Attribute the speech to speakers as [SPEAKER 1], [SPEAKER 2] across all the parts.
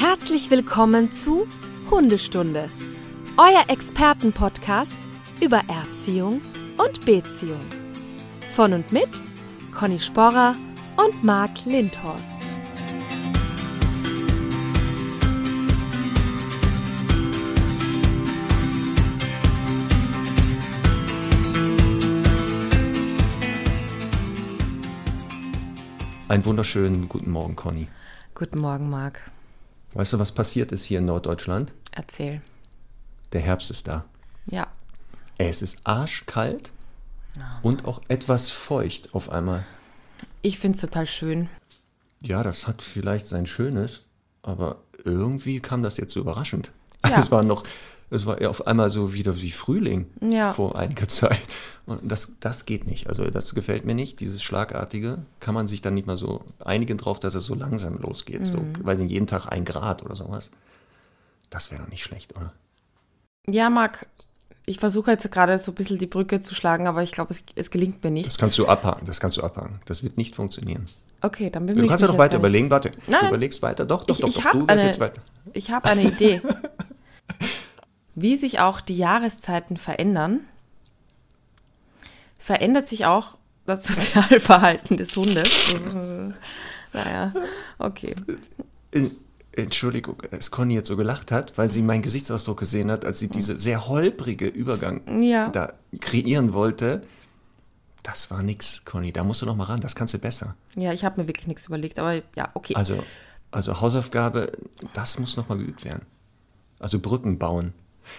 [SPEAKER 1] Herzlich willkommen zu Hundestunde, euer Expertenpodcast über Erziehung und Beziehung. Von und mit Conny Sporrer und Marc Lindhorst.
[SPEAKER 2] Einen wunderschönen guten Morgen, Conny.
[SPEAKER 1] Guten Morgen, Marc.
[SPEAKER 2] Weißt du, was passiert ist hier in Norddeutschland?
[SPEAKER 1] Erzähl.
[SPEAKER 2] Der Herbst ist da.
[SPEAKER 1] Ja.
[SPEAKER 2] Es ist arschkalt und auch etwas feucht auf einmal.
[SPEAKER 1] Ich finde es total schön.
[SPEAKER 2] Ja, das hat vielleicht sein Schönes, aber irgendwie kam das jetzt so überraschend.
[SPEAKER 1] Ja.
[SPEAKER 2] Es war noch, es war auf einmal so wieder wie Frühling
[SPEAKER 1] Ja.
[SPEAKER 2] vor einiger Zeit. Und das, das geht nicht. Also das gefällt mir nicht. Dieses Schlagartige kann man sich dann nicht mal so einigen drauf, dass es so langsam losgeht. So, weiß nicht, jeden Tag ein Grad oder sowas. Das wäre doch nicht schlecht, oder?
[SPEAKER 1] Ja, Marc, ich versuche jetzt gerade so ein bisschen die Brücke zu schlagen, aber ich glaube, es, es gelingt mir nicht.
[SPEAKER 2] Das kannst du abhaken. Das kannst du abhaken. Das wird nicht funktionieren.
[SPEAKER 1] Okay, dann
[SPEAKER 2] Du
[SPEAKER 1] ich
[SPEAKER 2] kannst ja
[SPEAKER 1] jetzt
[SPEAKER 2] weiter überlegen. Warte,
[SPEAKER 1] Nein.
[SPEAKER 2] du überlegst weiter. Doch, doch,
[SPEAKER 1] Ich-
[SPEAKER 2] doch,
[SPEAKER 1] ich
[SPEAKER 2] doch. Du
[SPEAKER 1] eine-
[SPEAKER 2] jetzt weiter.
[SPEAKER 1] Ich habe eine Idee. Wie sich auch die Jahreszeiten verändern, verändert sich auch das Sozialverhalten des Hundes. naja, okay.
[SPEAKER 2] Entschuldigung, dass Conny jetzt so gelacht hat, weil sie meinen Gesichtsausdruck gesehen hat, als sie diese sehr holprige Übergang
[SPEAKER 1] Ja.
[SPEAKER 2] da kreieren wollte. Das war nix, Conny. Da musst du noch mal ran. Das kannst du besser.
[SPEAKER 1] Ja, ich habe mir wirklich nichts überlegt, aber ja, okay.
[SPEAKER 2] Also, also Hausaufgabe, das muss noch mal geübt werden. Also Brücken bauen.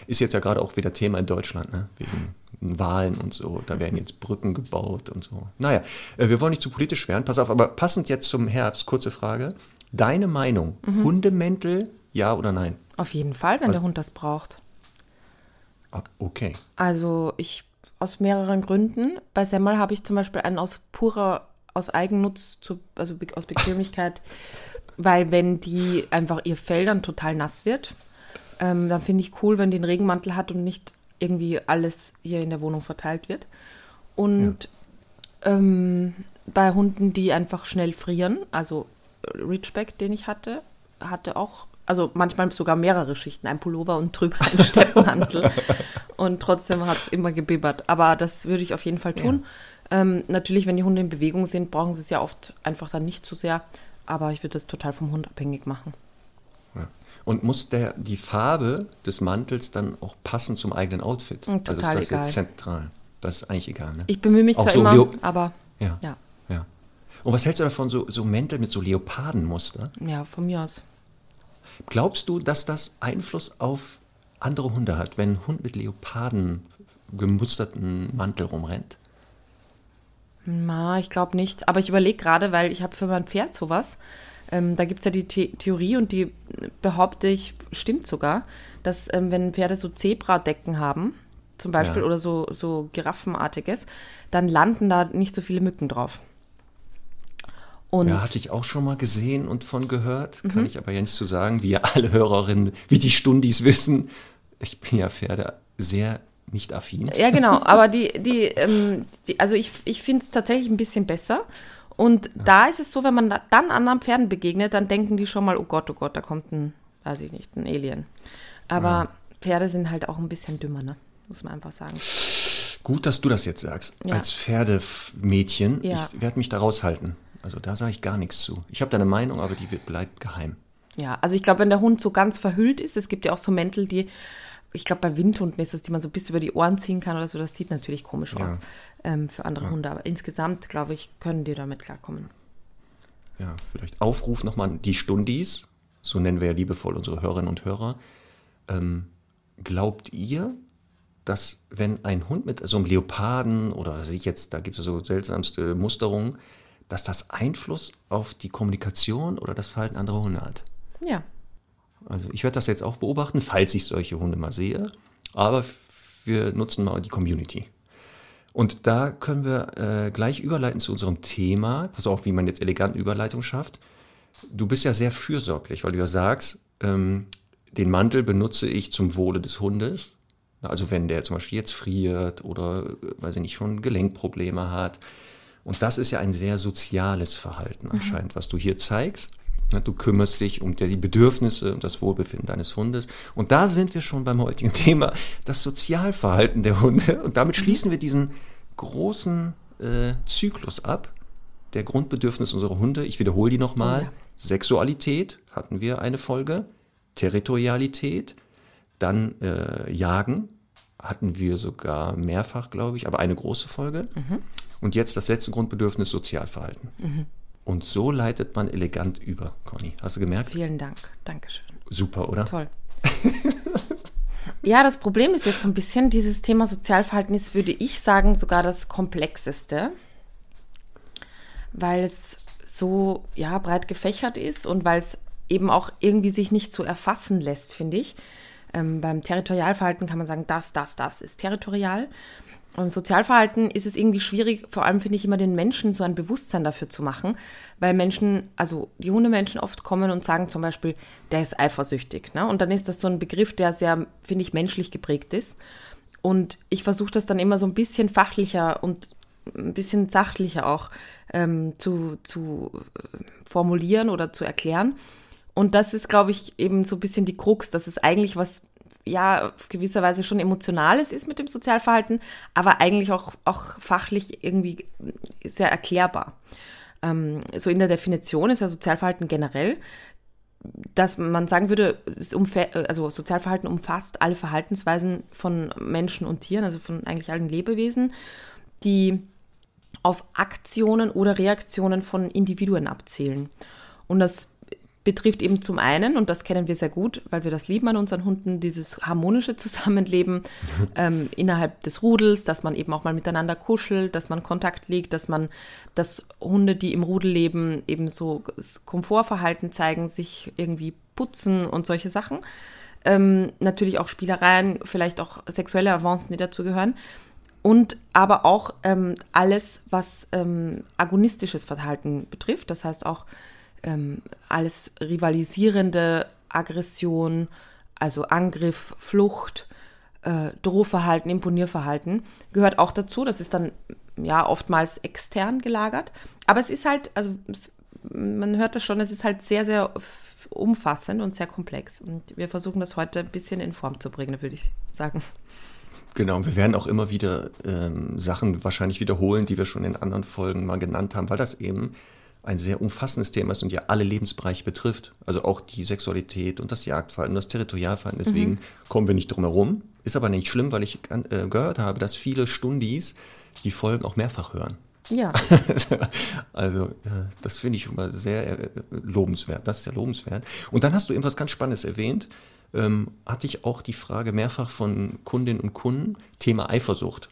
[SPEAKER 2] Ist jetzt ja gerade auch wieder Thema in Deutschland, ne? wegen Wahlen und so. Da werden jetzt Brücken gebaut und so. Naja, äh, wir wollen nicht zu politisch werden. Pass auf, aber passend jetzt zum Herbst, kurze Frage. Deine Meinung, Hundemäntel, ja oder nein?
[SPEAKER 1] Auf jeden Fall, wenn der Hund das braucht.
[SPEAKER 2] Ah, Okay.
[SPEAKER 1] Also ich aus mehreren Gründen. Bei Semmel habe ich zum Beispiel einen aus purer, aus Eigennutz, zu, also aus Bequemlichkeit, weil wenn die einfach ihr Fell dann total nass wird, ähm, dann finde ich cool, wenn die einen Regenmantel hat und nicht irgendwie alles hier in der Wohnung verteilt wird. Und ähm, bei Hunden, die einfach schnell frieren, also äh, Ridgeback, den ich hatte, hatte auch, also manchmal sogar mehrere Schichten, ein Pullover und drüber ein Steppmantel. und trotzdem hat es immer gebibbert. Aber das würde ich auf jeden Fall tun. Ähm, natürlich, wenn die Hunde in Bewegung sind, brauchen sie es ja oft einfach dann nicht zu sehr. Aber ich würde das total vom Hund abhängig machen.
[SPEAKER 2] Und muss der, die Farbe des Mantels dann auch passen zum eigenen Outfit?
[SPEAKER 1] Mm, total
[SPEAKER 2] also ist das
[SPEAKER 1] egal.
[SPEAKER 2] jetzt zentral? Das ist eigentlich egal, ne?
[SPEAKER 1] Ich bemühe mich
[SPEAKER 2] Auch
[SPEAKER 1] zwar
[SPEAKER 2] so
[SPEAKER 1] immer,
[SPEAKER 2] Leo-
[SPEAKER 1] aber
[SPEAKER 2] ja.
[SPEAKER 1] ja,
[SPEAKER 2] ja. Und was hältst du davon, so, so Mäntel mit so Leopardenmuster?
[SPEAKER 1] ja, von mir aus.
[SPEAKER 2] Glaubst du, dass das Einfluss auf andere Hunde hat, wenn ein Hund mit Leoparden gemusterten Mantel rumrennt?
[SPEAKER 1] Na, ich glaube nicht. Aber ich überlege gerade, weil ich habe für mein Pferd sowas. Ähm, da gibt es ja die The Theorie und die behaupte ich, stimmt sogar, dass ähm, wenn Pferde so Zebradecken haben, zum Beispiel,
[SPEAKER 2] Ja.
[SPEAKER 1] oder so, so Giraffenartiges, dann landen da nicht so viele Mücken drauf. Und
[SPEAKER 2] Ja, hatte ich auch schon mal gesehen und von gehört. Kann ich aber jetzt zu sagen, wie ja alle Hörerinnen, wie die Stundis wissen, ich bin ja Pferde sehr nicht affin.
[SPEAKER 1] Ja, genau. Aber die, die, ähm, die also ich, ich finde es tatsächlich ein bisschen besser. Und da ist es so, wenn man da- dann anderen Pferden begegnet, dann denken die schon mal, oh Gott, oh Gott, da kommt ein, weiß ich nicht, ein Alien. Aber Pferde sind halt auch ein bisschen dümmer, ne? Muss man einfach sagen.
[SPEAKER 2] Gut, dass du das jetzt sagst.
[SPEAKER 1] Ja.
[SPEAKER 2] Als Pferdemädchen,
[SPEAKER 1] Ja.
[SPEAKER 2] ich werde mich da raushalten. Also da sage ich gar nichts zu. Ich habe da eine Meinung, aber die wird, bleibt geheim.
[SPEAKER 1] Ja, also ich glaube, wenn der Hund so ganz verhüllt ist, es gibt ja auch so Mäntel, die, ich glaube, bei Windhunden ist das, die man so bis über die Ohren ziehen kann oder so, das sieht natürlich komisch
[SPEAKER 2] Ja.
[SPEAKER 1] aus ähm, für andere Hunde. Aber insgesamt, glaube ich, können die damit klarkommen.
[SPEAKER 2] Ja, vielleicht Aufruf nochmal an die Stundis, so nennen wir ja liebevoll unsere Hörerinnen und Hörer. Ähm, glaubt ihr, dass wenn ein Hund mit so einem Leoparden oder was ich jetzt, da gibt es ja so seltsamste Musterungen, dass das Einfluss auf die Kommunikation oder das Verhalten anderer Hunde hat?
[SPEAKER 1] Ja,
[SPEAKER 2] Also ich werde das jetzt auch beobachten, falls ich solche Hunde mal sehe. Aber wir nutzen mal die Community. Und da können wir äh, gleich überleiten zu unserem Thema. Pass auf, wie man jetzt elegant Überleitung schafft. Du bist ja sehr fürsorglich, weil du ja sagst, ähm, den Mantel benutze ich zum Wohle des Hundes. Also wenn der zum Beispiel jetzt friert oder, äh, weiß ich nicht, schon Gelenkprobleme hat. Und das ist ja ein sehr soziales Verhalten anscheinend, was du hier zeigst. Du kümmerst dich um die Bedürfnisse und das Wohlbefinden deines Hundes. Und da sind wir schon beim heutigen Thema, das Sozialverhalten der Hunde. Und damit schließen wir diesen großen äh, Zyklus ab, der Grundbedürfnis unserer Hunde. Ich wiederhole die nochmal.
[SPEAKER 1] Oh ja.
[SPEAKER 2] Sexualität hatten wir eine Folge, Territorialität, dann äh, Jagen hatten wir sogar mehrfach, glaube ich, aber eine große Folge. Und jetzt das letzte Grundbedürfnis Sozialverhalten. Und so leitet man elegant über, Conny. Hast du gemerkt?
[SPEAKER 1] Vielen Dank. Dankeschön.
[SPEAKER 2] Super, oder?
[SPEAKER 1] Toll. ja, das Problem ist jetzt so ein bisschen, dieses Thema Sozialverhalten ist, würde ich sagen, sogar das komplexeste, weil es so ja, breit gefächert ist und weil es eben auch irgendwie sich nicht so erfassen lässt, finde ich. Ähm, beim Territorialverhalten kann man sagen, das, das, das ist territorial. Und Sozialverhalten ist es irgendwie schwierig, vor allem finde ich immer den Menschen so ein Bewusstsein dafür zu machen, weil Menschen, also die Hundemenschen oft kommen und sagen zum Beispiel, der ist eifersüchtig. Ne? Und dann ist das so ein Begriff, der sehr, finde ich, menschlich geprägt ist. Und ich versuche das dann immer so ein bisschen fachlicher und ein bisschen sachlicher auch ähm, zu, zu äh, formulieren oder zu erklären. Und das ist, glaube ich, eben so ein bisschen die Krux, dass es eigentlich was, ja, auf gewisser Weise schon Emotionales ist mit dem Sozialverhalten, aber eigentlich auch, auch fachlich irgendwie sehr erklärbar. Ähm, so in der Definition ist ja Sozialverhalten generell, dass man sagen würde, umfä- also Sozialverhalten umfasst alle Verhaltensweisen von Menschen und Tieren, also von eigentlich allen Lebewesen, die auf Aktionen oder Reaktionen von Individuen abzielen. Und das betrifft eben zum einen, und das kennen wir sehr gut, weil wir das lieben an unseren Hunden, dieses harmonische Zusammenleben ähm, innerhalb des Rudels, dass man eben auch mal miteinander kuschelt, dass man Kontakt legt, dass man, dass Hunde, die im Rudel leben, eben so Komfortverhalten zeigen, sich irgendwie putzen und solche Sachen. Ähm, natürlich auch Spielereien, vielleicht auch sexuelle Avancen, die dazugehören. Und aber auch ähm, alles, was ähm, agonistisches Verhalten betrifft, das heißt auch ähm, alles rivalisierende Aggression, also Angriff, Flucht, äh, Drohverhalten, Imponierverhalten, gehört auch dazu. Das ist dann ja oftmals extern gelagert. Aber es ist halt, also es, man hört das schon, es ist halt sehr, sehr umfassend und sehr komplex. Und wir versuchen das heute ein bisschen in Form zu bringen, würde ich sagen.
[SPEAKER 2] Genau, und wir werden auch immer wieder ähm, Sachen wahrscheinlich wiederholen, die wir schon in anderen Folgen mal genannt haben, weil das eben ein sehr umfassendes Thema ist und ja alle Lebensbereiche betrifft. Also auch die Sexualität und das Jagdverhalten, das Territorialverhalten. Deswegen kommen wir nicht drum herum. Ist aber nicht schlimm, weil ich äh, gehört habe, dass viele Stundis die Folgen auch mehrfach hören.
[SPEAKER 1] Ja,
[SPEAKER 2] Also äh, das finde ich schon mal sehr äh, lobenswert. Das ist ja lobenswert. Und dann hast du irgendwas ganz Spannendes erwähnt. Ähm, hatte ich auch die Frage mehrfach von Kundinnen und Kunden, Thema Eifersucht,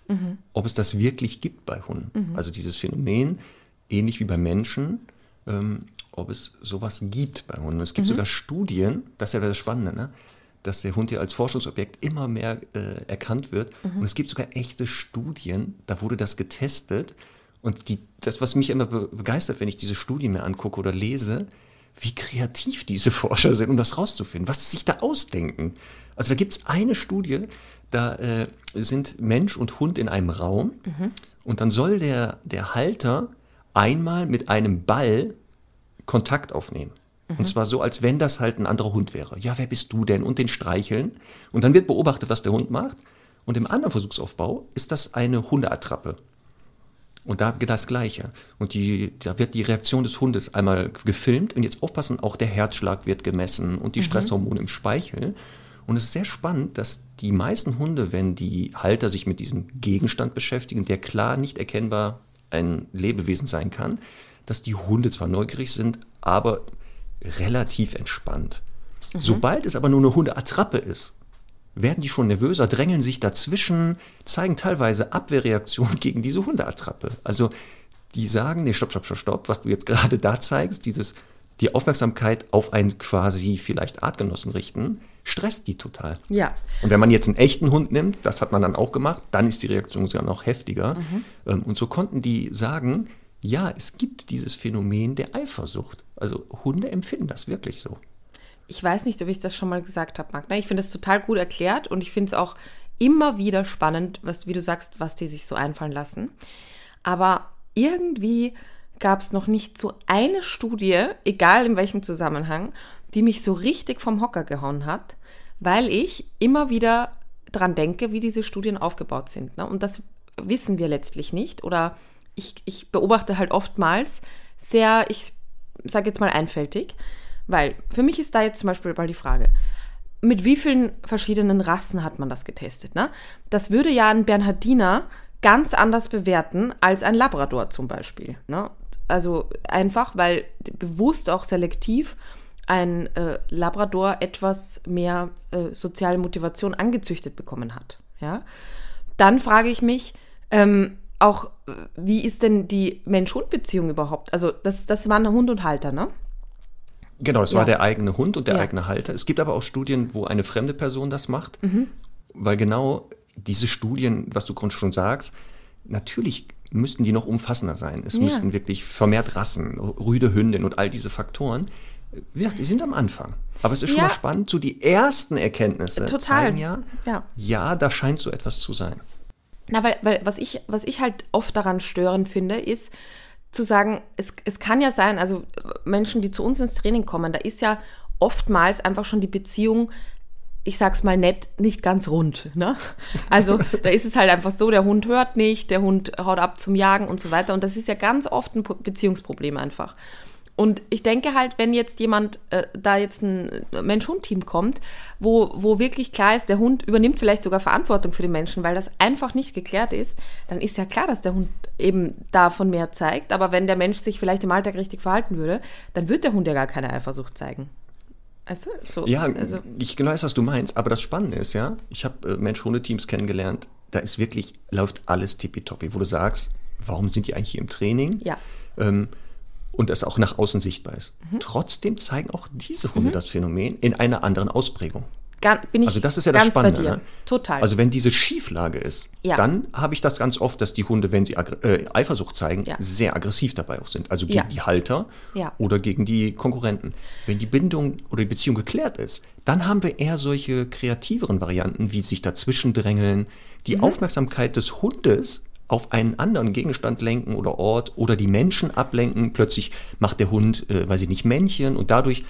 [SPEAKER 2] ob es das wirklich gibt bei Hunden. Also dieses Phänomen, ähnlich wie bei Menschen, ähm, ob es sowas gibt bei Hunden. Es gibt sogar Studien, das ist ja das Spannende, ne? dass der Hund ja als Forschungsobjekt immer mehr äh, erkannt wird. Und es gibt sogar echte Studien, da wurde das getestet. Und die, das, was mich immer be begeistert, wenn ich diese Studien mir angucke oder lese, wie kreativ diese Forscher sind, um das rauszufinden, was sie sich da ausdenken. Also da gibt es eine Studie, da äh, sind Mensch und Hund in einem Raum und dann soll der, der Halter einmal mit einem Ball Kontakt aufnehmen. Und zwar so, als wenn das halt ein anderer Hund wäre. Ja, wer bist du denn? Und den streicheln. Und dann wird beobachtet, was der Hund macht. Und im anderen Versuchsaufbau ist das eine Hundeattrappe. Und da geht das Gleiche. Und die, da wird die Reaktion des Hundes einmal gefilmt. Und jetzt aufpassen, auch der Herzschlag wird gemessen und die Stresshormone im Speichel. Und es ist sehr spannend, dass die meisten Hunde, wenn die Halter sich mit diesem Gegenstand beschäftigen, der klar nicht erkennbar ein Lebewesen sein kann, dass die Hunde zwar neugierig sind, aber relativ entspannt. Sobald es aber nur eine Hundeattrappe ist, werden die schon nervöser, drängeln sich dazwischen, zeigen teilweise Abwehrreaktionen gegen diese Hundeattrappe. Also die sagen, nee, stopp, stopp, stopp, stopp, was du jetzt gerade da zeigst, dieses, die Aufmerksamkeit auf einen quasi vielleicht Artgenossen richten, stresst die total.
[SPEAKER 1] ja.
[SPEAKER 2] Und wenn man jetzt einen echten Hund nimmt, das hat man dann auch gemacht, dann ist die Reaktion sogar noch heftiger. Ähm, Und so konnten die sagen, ja, es gibt dieses Phänomen der Eifersucht. Also Hunde empfinden das wirklich so.
[SPEAKER 1] Ich weiß nicht, ob ich das schon mal gesagt habe, Magna. Ich finde es total gut erklärt und ich finde es auch immer wieder spannend, was, wie du sagst, was die sich so einfallen lassen. Aber irgendwie gab es noch nicht so eine Studie, egal in welchem Zusammenhang, die mich so richtig vom Hocker gehauen hat, weil ich immer wieder dran denke, wie diese Studien aufgebaut sind. Ne? Und das wissen wir letztlich nicht. Oder ich, ich beobachte halt oftmals sehr, ich sage jetzt mal einfältig, weil für mich ist da jetzt zum Beispiel mal die Frage, mit wie vielen verschiedenen Rassen hat man das getestet? Ne? Das würde ja ein Bernhardiner ganz anders bewerten als ein Labrador zum Beispiel. Ne? Also einfach, weil bewusst auch selektiv ein äh, Labrador etwas mehr äh, soziale Motivation angezüchtet bekommen hat. Ja? Dann frage ich mich, ähm, auch, wie ist denn die Mensch-Hund-Beziehung überhaupt? Also, das, das waren Hund und Halter, ne?
[SPEAKER 2] Genau, es
[SPEAKER 1] Ja.
[SPEAKER 2] war der eigene Hund und der
[SPEAKER 1] Ja.
[SPEAKER 2] eigene Halter. Es gibt aber auch Studien, wo eine fremde Person das macht,
[SPEAKER 1] Mhm.
[SPEAKER 2] weil genau diese Studien, was du schon sagst, natürlich müssten die noch umfassender sein. Es
[SPEAKER 1] Ja.
[SPEAKER 2] müssten wirklich vermehrt Rassen, rüde Hündin und all diese Faktoren. Wie gesagt, die sind am Anfang. Aber es ist schon
[SPEAKER 1] Ja.
[SPEAKER 2] mal spannend, so die ersten Erkenntnisse
[SPEAKER 1] Total.
[SPEAKER 2] zeigen ja,
[SPEAKER 1] Ja.
[SPEAKER 2] ja, da scheint so etwas zu sein.
[SPEAKER 1] Na, weil, weil was, ich, was ich halt oft daran störend finde, ist zu sagen, es, es kann ja sein, also Menschen, die zu uns ins Training kommen, da ist ja oftmals einfach schon die Beziehung, ich sag's mal nett, nicht ganz rund. Ne? Also da ist es halt einfach so, der Hund hört nicht, der Hund haut ab zum Jagen und so weiter. Und das ist ja ganz oft ein Beziehungsproblem einfach. Und ich denke halt, wenn jetzt jemand, äh, da jetzt ein Mensch-Hund-Team kommt, wo, wo wirklich klar ist, der Hund übernimmt vielleicht sogar Verantwortung für den Menschen, weil das einfach nicht geklärt ist, dann ist ja klar, dass der Hund eben davon mehr zeigt. Aber wenn der Mensch sich vielleicht im Alltag richtig verhalten würde, dann wird der Hund ja gar keine Eifersucht zeigen. Weißt du? So,
[SPEAKER 2] Ja,
[SPEAKER 1] also,
[SPEAKER 2] ich genau weiß, was du meinst, aber das Spannende ist, ja, ich habe äh, Mensch-Hunde-Teams kennengelernt, da ist wirklich, läuft alles tippitoppi, wo du sagst, warum sind die eigentlich hier im Training?
[SPEAKER 1] ja.
[SPEAKER 2] Ähm, und das auch nach außen sichtbar ist.
[SPEAKER 1] Mhm.
[SPEAKER 2] Trotzdem zeigen auch diese Hunde das Phänomen in einer anderen Ausprägung. Also das ist ja das Spannende. Ne?
[SPEAKER 1] Total.
[SPEAKER 2] Also wenn diese Schieflage ist,
[SPEAKER 1] Ja.
[SPEAKER 2] dann habe ich das ganz oft, dass die Hunde, wenn sie äh, Eifersucht zeigen,
[SPEAKER 1] Ja.
[SPEAKER 2] sehr aggressiv dabei auch sind. Also gegen
[SPEAKER 1] Ja.
[SPEAKER 2] die Halter oder gegen die Konkurrenten. Wenn die Bindung oder die Beziehung geklärt ist, dann haben wir eher solche kreativeren Varianten, wie sich dazwischen drängeln, die
[SPEAKER 1] Mhm.
[SPEAKER 2] Aufmerksamkeit des Hundes auf einen anderen Gegenstand lenken oder Ort oder die Menschen ablenken. Plötzlich macht der Hund, äh, weiß ich nicht, Männchen und dadurch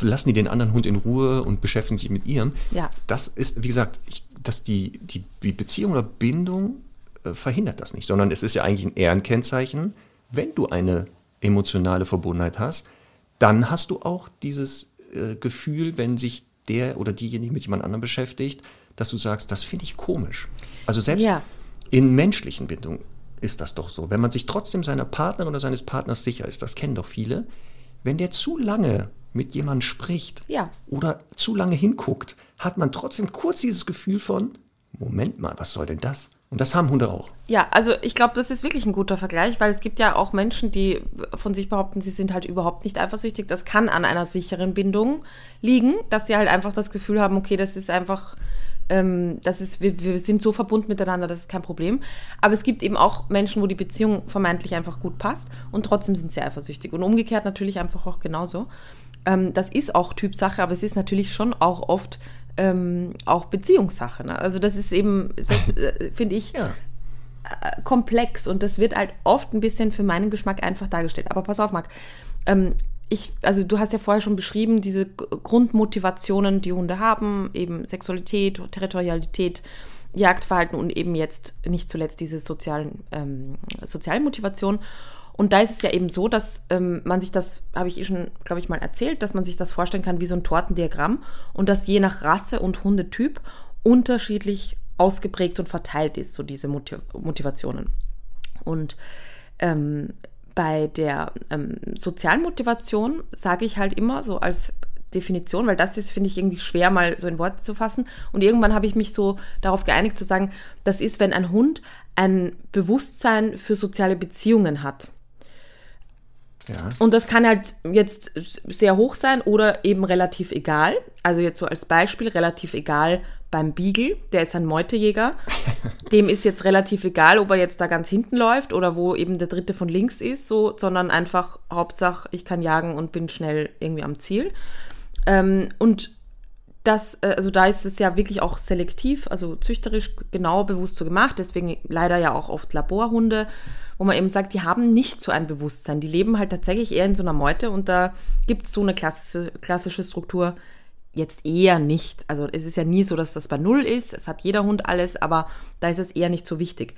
[SPEAKER 2] lassen die den anderen Hund in Ruhe und beschäftigen sich mit ihrem.
[SPEAKER 1] Ja.
[SPEAKER 2] Das ist, wie gesagt, ich, dass die, die, die Beziehung oder Bindung äh, verhindert das nicht, sondern es ist ja eigentlich ein Ehrenkennzeichen, wenn du eine emotionale Verbundenheit hast, dann hast du auch dieses äh, Gefühl, wenn sich der oder diejenige mit jemand anderem beschäftigt, dass du sagst, das finde ich komisch. Also selbst
[SPEAKER 1] Ja.
[SPEAKER 2] in menschlichen Bindungen ist das doch so. Wenn man sich trotzdem seiner Partnerin oder seines Partners sicher ist, das kennen doch viele, wenn der zu lange mit jemandem spricht
[SPEAKER 1] Ja.
[SPEAKER 2] oder zu lange hinguckt, hat man trotzdem kurz dieses Gefühl von, Moment mal, was soll denn das? Und das haben Hunde auch.
[SPEAKER 1] Ja, also ich glaube, das ist wirklich ein guter Vergleich, weil es gibt ja auch Menschen, die von sich behaupten, sie sind halt überhaupt nicht eifersüchtig. Das kann an einer sicheren Bindung liegen, dass sie halt einfach das Gefühl haben, okay, das ist einfach, ähm, das ist, wir, wir sind so verbunden miteinander, das ist kein Problem. Aber es gibt eben auch Menschen, wo die Beziehung vermeintlich einfach gut passt und trotzdem sind sie eifersüchtig. Und umgekehrt natürlich einfach auch genauso. Ähm, das ist auch Typsache, aber es ist natürlich schon auch oft ähm, auch Beziehungssache. Ne? Also das ist eben, das äh, finde ich,
[SPEAKER 2] Ja.
[SPEAKER 1] komplex und das wird halt oft ein bisschen für meinen Geschmack einfach dargestellt. Aber pass auf, Marc. Ähm, ich, also du hast ja vorher schon beschrieben, diese Grundmotivationen, die Hunde haben, eben Sexualität, Territorialität, Jagdverhalten und eben jetzt nicht zuletzt diese sozialen, ähm, sozialen Motivationen. Und da ist es ja eben so, dass ähm, man sich das, habe ich eh schon, glaube ich, mal erzählt, dass man sich das vorstellen kann wie so ein Tortendiagramm und dass je nach Rasse und Hundetyp unterschiedlich ausgeprägt und verteilt ist, so diese Motiv Motivationen. Und ähm, bei der ähm, sozialen Motivation sage ich halt immer so als Definition, weil das ist, finde ich, irgendwie schwer mal so in Worte zu fassen. Und irgendwann habe ich mich so darauf geeinigt zu sagen, das ist, wenn ein Hund ein Bewusstsein für soziale Beziehungen hat.
[SPEAKER 2] Ja.
[SPEAKER 1] Und das kann halt jetzt sehr hoch sein oder eben relativ egal. Also jetzt so als Beispiel relativ egal beim Beagle, der ist ein Meutejäger. Dem ist jetzt relativ egal, ob er jetzt da ganz hinten läuft oder wo eben der dritte von links ist, so, sondern einfach Hauptsache, ich kann jagen und bin schnell irgendwie am Ziel. Ähm, und das, äh, also da ist es ja wirklich auch selektiv, also züchterisch genau bewusst so gemacht, deswegen leider ja auch oft Laborhunde, wo man eben sagt, die haben nicht so ein Bewusstsein, die leben halt tatsächlich eher in so einer Meute und da gibt es so eine klassische, klassische Struktur jetzt eher nicht. Also es ist ja nie so, dass das bei Null ist, es hat jeder Hund alles, aber da ist es eher nicht so wichtig.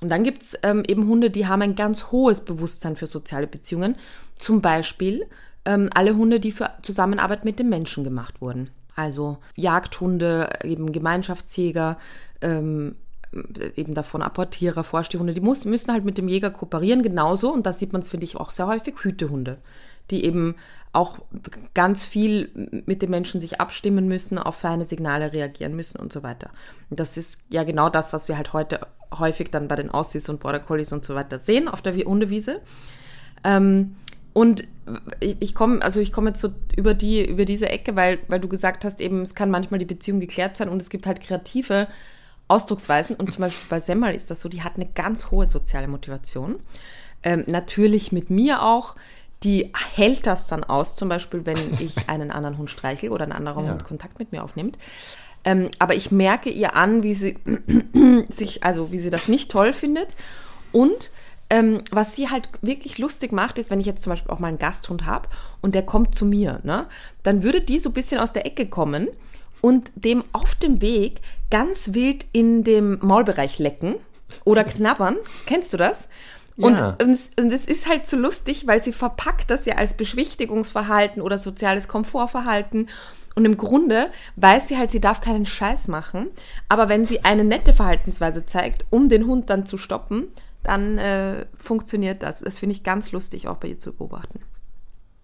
[SPEAKER 1] Und dann gibt es ähm, eben Hunde, die haben ein ganz hohes Bewusstsein für soziale Beziehungen. Zum Beispiel ähm, alle Hunde, die für Zusammenarbeit mit den Menschen gemacht wurden. Also Jagdhunde, eben Gemeinschaftsjäger, ähm, eben davon Apportierer, Vorstehhunde, die muss, müssen halt mit dem Jäger kooperieren, genauso. Und da sieht man es, finde ich, auch sehr häufig, Hütehunde, die eben auch ganz viel mit den Menschen sich abstimmen müssen, auf feine Signale reagieren müssen und so weiter. Und das ist ja genau das, was wir halt heute häufig dann bei den Aussies und Border Collies und so weiter sehen auf der Hundewiese. Ähm, und ich, komme, also ich komme jetzt so über die, über diese Ecke, weil, weil du gesagt hast, eben, es kann manchmal die Beziehung geklärt sein und es gibt halt kreative Ausdrucksweisen. Und zum Beispiel bei Semmel ist das so, die hat eine ganz hohe soziale Motivation. Ähm, natürlich mit mir auch. Die hält das dann aus, zum Beispiel, wenn ich einen anderen Hund streichel oder ein anderer ja. Hund Kontakt mit mir aufnimmt. Ähm, aber ich merke ihr an, wie sie sich, also wie sie das nicht toll findet. Und ähm, was sie halt wirklich lustig macht, ist, wenn ich jetzt zum Beispiel auch mal einen Gasthund habe und der kommt zu mir, ne, dann würde die so ein bisschen aus der Ecke kommen und dem auf dem Weg ganz wild in dem Maulbereich lecken oder knabbern. Kennst du das? Und, ja. und, und, es ist halt so lustig, weil sie verpackt das ja als Beschwichtigungsverhalten oder soziales Komfortverhalten. Und im Grunde weiß sie halt, sie darf keinen Scheiß machen. Aber wenn sie eine nette Verhaltensweise zeigt, um den Hund dann zu stoppen, dann äh, funktioniert das. Das finde ich ganz lustig, auch bei ihr zu beobachten.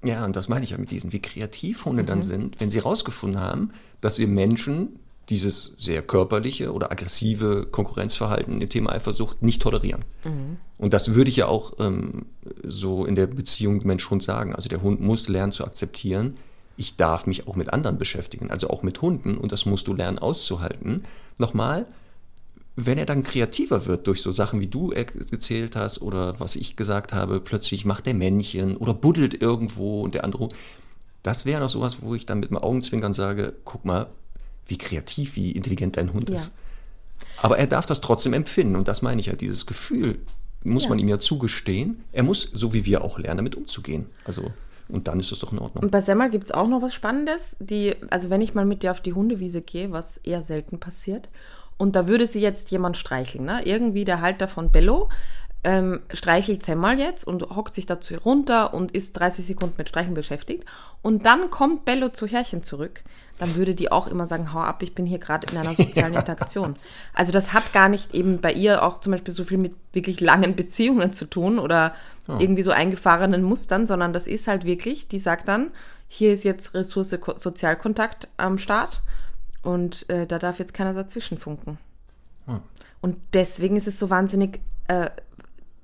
[SPEAKER 2] Ja, und das meine ich ja mit diesen, wie kreativ Hunde mhm. dann sind, wenn sie herausgefunden haben, dass wir Menschen dieses sehr körperliche oder aggressive Konkurrenzverhalten im Thema Eifersucht nicht tolerieren. Mhm. Und das würde ich ja auch ähm, so in der Beziehung Mensch-Hund sagen. Also der Hund muss lernen zu akzeptieren, ich darf mich auch mit anderen beschäftigen, also auch mit Hunden und das musst du lernen auszuhalten. Nochmal, wenn er dann kreativer wird durch so Sachen, wie du erzählt hast oder was ich gesagt habe, plötzlich macht er Männchen oder buddelt irgendwo und der andere, das wäre noch sowas, wo ich dann mit dem Augenzwinkern sage, guck mal, wie kreativ, wie intelligent dein Hund ja. ist. Aber er darf das trotzdem empfinden und das meine ich ja, dieses Gefühl muss ja. man ihm ja zugestehen. Er muss, so wie wir auch lernen, damit umzugehen. Also und dann ist es doch in Ordnung.
[SPEAKER 1] Und bei Semmel gibt es auch noch was Spannendes. Die, also wenn ich mal mit dir auf die Hundewiese gehe, was eher selten passiert, und da würde sie jetzt jemand streicheln. Ne? Irgendwie der Halter von Bello ähm, streichelt Semmel jetzt und hockt sich dazu runter und ist 30 Sekunden mit Streicheln beschäftigt. Und dann kommt Bello zu Herrchen zurück. Dann würde die auch immer sagen, hau ab, ich bin hier gerade in einer sozialen Interaktion. Also das hat gar nicht eben bei ihr auch zum Beispiel so viel mit wirklich langen Beziehungen zu tun oder oh. irgendwie so eingefahrenen Mustern, sondern das ist halt wirklich, die sagt dann, hier ist jetzt Ressource Sozialkontakt am Start und äh, da darf jetzt keiner dazwischen funken. Hm. Und deswegen ist es so wahnsinnig äh,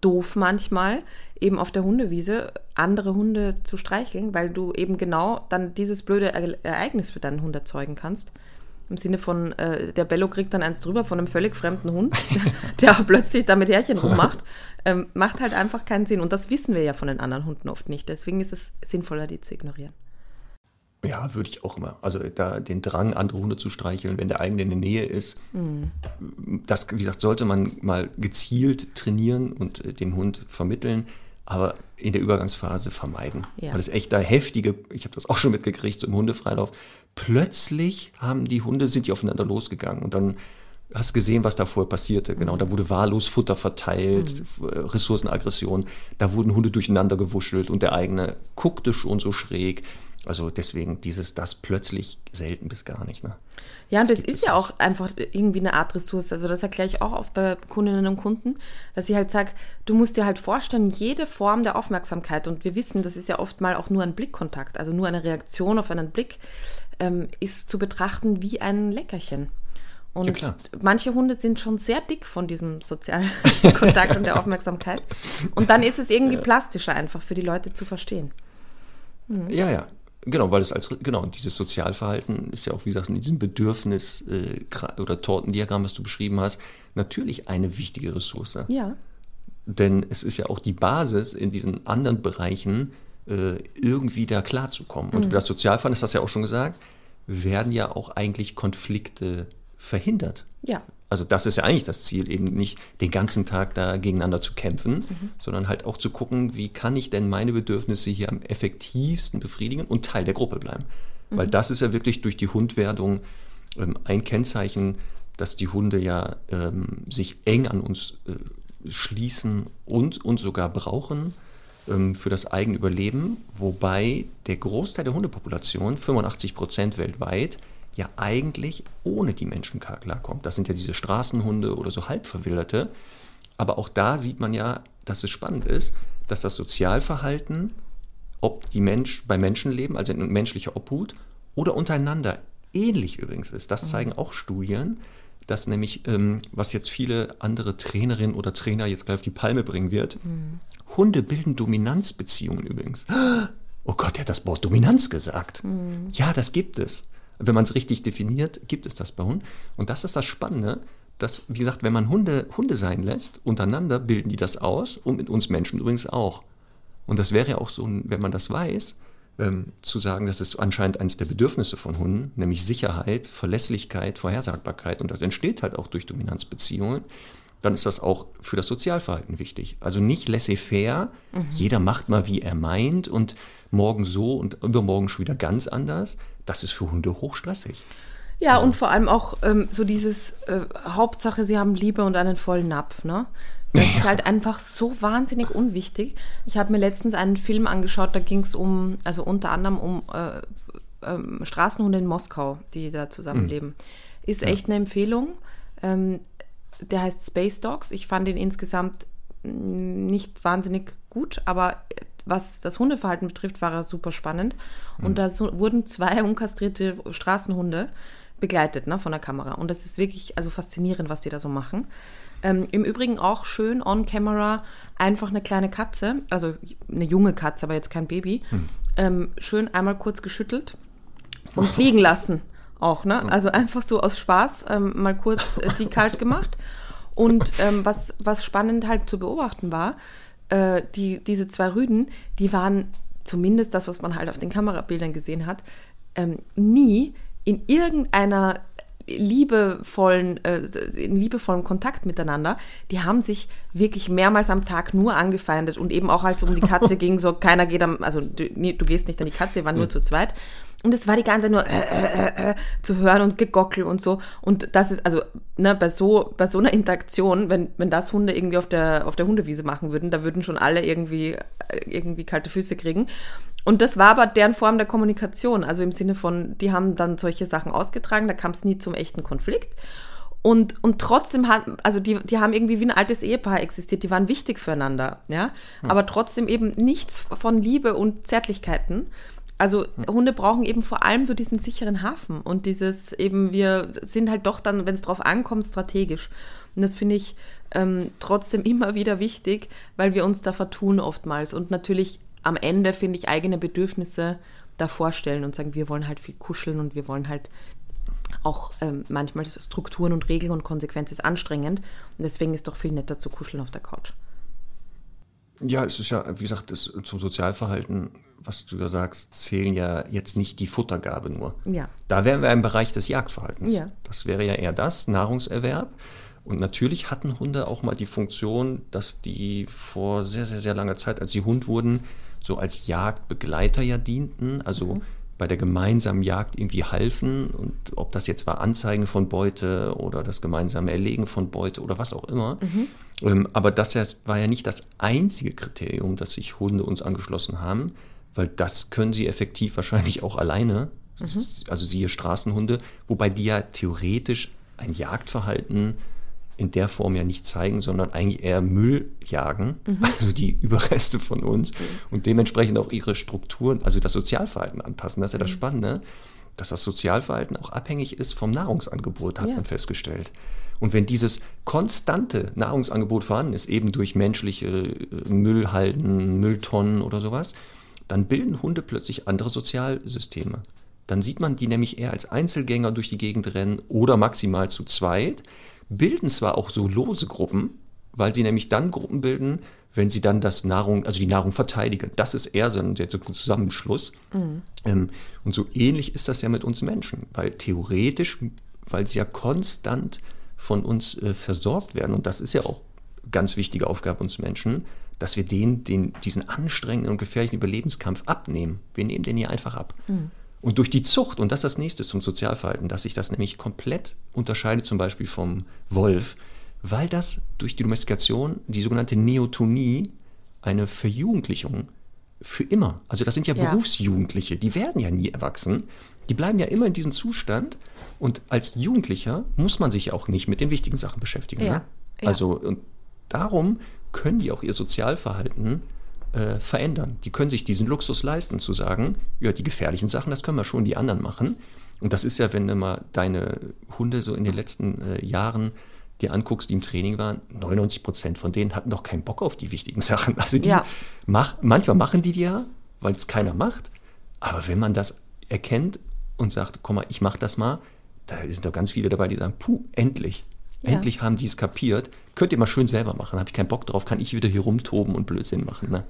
[SPEAKER 1] doof manchmal, eben auf der Hundewiese andere Hunde zu streicheln, weil du eben genau dann dieses blöde Ereignis für deinen Hund erzeugen kannst. Im Sinne von, äh, der Bello kriegt dann eins drüber von einem völlig fremden Hund, der plötzlich da mit Härchen rummacht. Ähm, macht halt einfach keinen Sinn. Und das wissen wir ja von den anderen Hunden oft nicht. Deswegen ist es sinnvoller, die zu ignorieren.
[SPEAKER 2] Ja, würde ich auch immer. Also da den Drang, andere Hunde zu streicheln, wenn der eigene in der Nähe ist, mhm. das, wie gesagt, sollte man mal gezielt trainieren und äh, dem Hund vermitteln, aber in der Übergangsphase vermeiden. Ja. Weil es echt da heftige, ich habe das auch schon mitgekriegt, so im Hundefreilauf, plötzlich haben die Hunde, sind die aufeinander losgegangen und dann hast gesehen, was da vorher passierte. Genau, mhm. da wurde wahllos Futter verteilt, mhm. Ressourcenaggression, da wurden Hunde durcheinander gewuschelt und der eigene guckte schon so schräg. Also deswegen dieses das plötzlich selten bis gar nicht. Ne?
[SPEAKER 1] Ja, und das, das ist ja auch einfach irgendwie eine Art Ressource. Also das erkläre ich auch oft bei Kundinnen und Kunden, dass ich halt sage, du musst dir halt vorstellen, jede Form der Aufmerksamkeit, und wir wissen, das ist ja oft mal auch nur ein Blickkontakt, also nur eine Reaktion auf einen Blick, ähm, ist zu betrachten wie ein Leckerchen. Und ja, manche Hunde sind schon sehr dick von diesem sozialen Kontakt und der Aufmerksamkeit. Und dann ist es irgendwie plastischer einfach für die Leute zu verstehen.
[SPEAKER 2] Mhm. Ja, ja. Genau, weil es als, genau, dieses Sozialverhalten ist ja auch, wie gesagt, in diesem Bedürfnis äh, oder Tortendiagramm, was du beschrieben hast, natürlich eine wichtige Ressource.
[SPEAKER 1] Ja.
[SPEAKER 2] Denn es ist ja auch die Basis in diesen anderen Bereichen, äh, irgendwie da klarzukommen. Und mhm. über das Sozialverhalten das ja auch schon gesagt, werden ja auch eigentlich Konflikte verhindert.
[SPEAKER 1] Ja.
[SPEAKER 2] Also das ist ja eigentlich das Ziel, eben nicht den ganzen Tag da gegeneinander zu kämpfen, mhm. sondern halt auch zu gucken, wie kann ich denn meine Bedürfnisse hier am effektivsten befriedigen und Teil der Gruppe bleiben. Mhm. Weil das ist ja wirklich durch die Hundwerdung ähm, ein Kennzeichen, dass die Hunde ja ähm, sich eng an uns äh, schließen und uns sogar brauchen ähm, für das eigene Überleben, wobei der Großteil der Hundepopulation, 85 Prozent weltweit, ja eigentlich ohne die Menschen klarkommt. Das sind ja diese Straßenhunde oder so halbverwilderte. Aber auch da sieht man ja, dass es spannend ist, dass das Sozialverhalten, ob die Mensch bei Menschen leben, also in menschlicher Obhut, oder untereinander ähnlich übrigens ist. Das zeigen auch Studien, dass nämlich, ähm, was jetzt viele andere Trainerinnen oder Trainer jetzt gleich auf die Palme bringen wird, mhm. Hunde bilden Dominanzbeziehungen übrigens. Oh Gott, er hat das Wort Dominanz gesagt. Mhm. Ja, das gibt es. Wenn man es richtig definiert, gibt es das bei Hunden. Und das ist das Spannende, dass, wie gesagt, wenn man Hunde Hunde sein lässt, untereinander bilden die das aus und mit uns Menschen übrigens auch. Und das wäre ja auch so, wenn man das weiß, ähm, zu sagen, das ist anscheinend eines der Bedürfnisse von Hunden, nämlich Sicherheit, Verlässlichkeit, Vorhersagbarkeit. Und das entsteht halt auch durch Dominanzbeziehungen. Dann ist das auch für das Sozialverhalten wichtig. Also nicht laissez-faire, mhm. jeder macht mal, wie er meint und morgen so und übermorgen schon wieder ganz anders. Das ist für Hunde hochstressig.
[SPEAKER 1] Ja, ja. und vor allem auch ähm, so dieses äh, Hauptsache, sie haben Liebe und einen vollen Napf, ne? Das ist halt einfach so wahnsinnig unwichtig. Ich habe mir letztens einen Film angeschaut, da ging es um, also unter anderem um äh, äh, Straßenhunde in Moskau, die da zusammenleben. Mhm. Ist ja. echt eine Empfehlung. Ähm, der heißt Space Dogs. Ich fand ihn insgesamt mm, nicht wahnsinnig gut, aber was das Hundeverhalten betrifft, war er super spannend. Und mhm. da so, wurden zwei unkastrierte Straßenhunde begleitet ne, von der Kamera. Und das ist wirklich also faszinierend, was die da so machen. Ähm, Im Übrigen auch schön on camera einfach eine kleine Katze, also eine junge Katze, aber jetzt kein Baby, hm. ähm, schön einmal kurz geschüttelt und liegen lassen. Auch, ne? Also einfach so aus Spaß ähm, mal kurz äh, die kalt gemacht. Und ähm, was, was spannend halt zu beobachten war, äh, die, diese zwei Rüden, die waren zumindest das, was man halt auf den Kamerabildern gesehen hat, ähm, nie in irgendeiner liebevollen, äh, in liebevollem Kontakt miteinander. Die haben sich wirklich mehrmals am Tag nur angefeindet und eben auch als es um die Katze ging, so keiner geht am, also du, nee, du gehst nicht an die Katze, wir waren nur zu zweit. Und es war die ganze Zeit nur äh, äh, äh, äh, zu hören und gegockel und so. Und das ist, also, ne, bei so, bei so einer Interaktion, wenn, wenn das Hunde irgendwie auf der, auf der Hundewiese machen würden, da würden schon alle irgendwie, äh, irgendwie kalte Füße kriegen. Und das war aber deren Form der Kommunikation. Also im Sinne von, die haben dann solche Sachen ausgetragen, da kam es nie zum echten Konflikt. Und, und trotzdem hat, also die, die haben irgendwie wie ein altes Ehepaar existiert, die waren wichtig füreinander, ja. Hm. Aber trotzdem eben nichts von Liebe und Zärtlichkeiten. Also Hunde brauchen eben vor allem so diesen sicheren Hafen und dieses eben, wir sind halt doch dann, wenn es drauf ankommt, strategisch. Und das finde ich ähm, trotzdem immer wieder wichtig, weil wir uns da vertun oftmals. Und natürlich am Ende, finde ich, eigene Bedürfnisse da vorstellen und sagen, wir wollen halt viel kuscheln und wir wollen halt auch ähm, manchmal Strukturen und Regeln und Konsequenzen ist anstrengend. Und deswegen ist doch viel netter zu kuscheln auf der Couch.
[SPEAKER 2] Ja, es ist ja, wie gesagt, das, zum Sozialverhalten, was du ja sagst, zählen ja jetzt nicht die Futtergabe nur.
[SPEAKER 1] Ja.
[SPEAKER 2] Da wären wir im Bereich des Jagdverhaltens.
[SPEAKER 1] Ja.
[SPEAKER 2] Das wäre ja eher das, Nahrungserwerb. Und natürlich hatten Hunde auch mal die Funktion, dass die vor sehr, sehr, sehr langer Zeit, als sie Hund wurden, so als Jagdbegleiter ja dienten. Also mhm bei der gemeinsamen Jagd irgendwie halfen und ob das jetzt war Anzeigen von Beute oder das gemeinsame Erlegen von Beute oder was auch immer. Mhm. Ähm, aber das war ja nicht das einzige Kriterium, dass sich Hunde uns angeschlossen haben, weil das können sie effektiv wahrscheinlich auch alleine. Mhm. Also siehe Straßenhunde, wobei die ja theoretisch ein Jagdverhalten in der Form ja nicht zeigen, sondern eigentlich eher Müll jagen, mhm. also die Überreste von uns mhm. und dementsprechend auch ihre Strukturen, also das Sozialverhalten anpassen. Das ist ja das mhm. Spannende, dass das Sozialverhalten auch abhängig ist vom Nahrungsangebot, hat ja. man festgestellt. Und wenn dieses konstante Nahrungsangebot vorhanden ist, eben durch menschliche äh, Müllhalden, Mülltonnen oder sowas, dann bilden Hunde plötzlich andere Sozialsysteme. Dann sieht man die nämlich eher als Einzelgänger durch die Gegend rennen oder maximal zu zweit bilden zwar auch so lose Gruppen, weil sie nämlich dann Gruppen bilden, wenn sie dann das Nahrung, also die Nahrung verteidigen. Das ist eher so ein, Zusammenschluss. Mhm. Ähm, und so ähnlich ist das ja mit uns Menschen, weil theoretisch, weil sie ja konstant von uns äh, versorgt werden, und das ist ja auch ganz wichtige Aufgabe uns Menschen, dass wir den, den, diesen anstrengenden und gefährlichen Überlebenskampf abnehmen. Wir nehmen den hier einfach ab. Mhm. Und durch die Zucht, und das ist das nächste zum Sozialverhalten, dass sich das nämlich komplett unterscheidet, zum Beispiel vom Wolf, weil das durch die Domestikation, die sogenannte Neotonie, eine Verjugendlichung für immer. Also das sind ja, ja, Berufsjugendliche, die werden ja nie erwachsen. Die bleiben ja immer in diesem Zustand. Und als Jugendlicher muss man sich auch nicht mit den wichtigen Sachen beschäftigen. Ja. Ne? Also und darum können die auch ihr Sozialverhalten äh, verändern. Die können sich diesen Luxus leisten, zu sagen, ja, die gefährlichen Sachen, das können wir schon die anderen machen. Und das ist ja, wenn du mal deine Hunde so in den letzten äh, Jahren dir anguckst, die im Training waren, 99 Prozent von denen hatten doch keinen Bock auf die wichtigen Sachen. Also die ja. mach, manchmal machen die die ja, weil es keiner macht. Aber wenn man das erkennt und sagt, komm mal, ich mach das mal, da sind doch ganz viele dabei, die sagen, puh, endlich. Ja. Endlich haben die es kapiert. Könnt ihr mal schön selber machen. Habe ich keinen Bock drauf, kann ich wieder hier rumtoben und Blödsinn machen. Ne?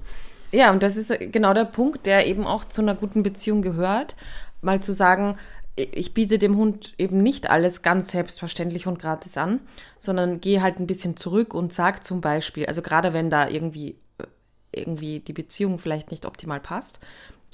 [SPEAKER 1] Ja, und das ist genau der Punkt, der eben auch zu einer guten Beziehung gehört. Mal zu sagen, ich biete dem Hund eben nicht alles ganz selbstverständlich und gratis an, sondern gehe halt ein bisschen zurück und sage zum Beispiel, also gerade wenn da irgendwie, irgendwie die Beziehung vielleicht nicht optimal passt,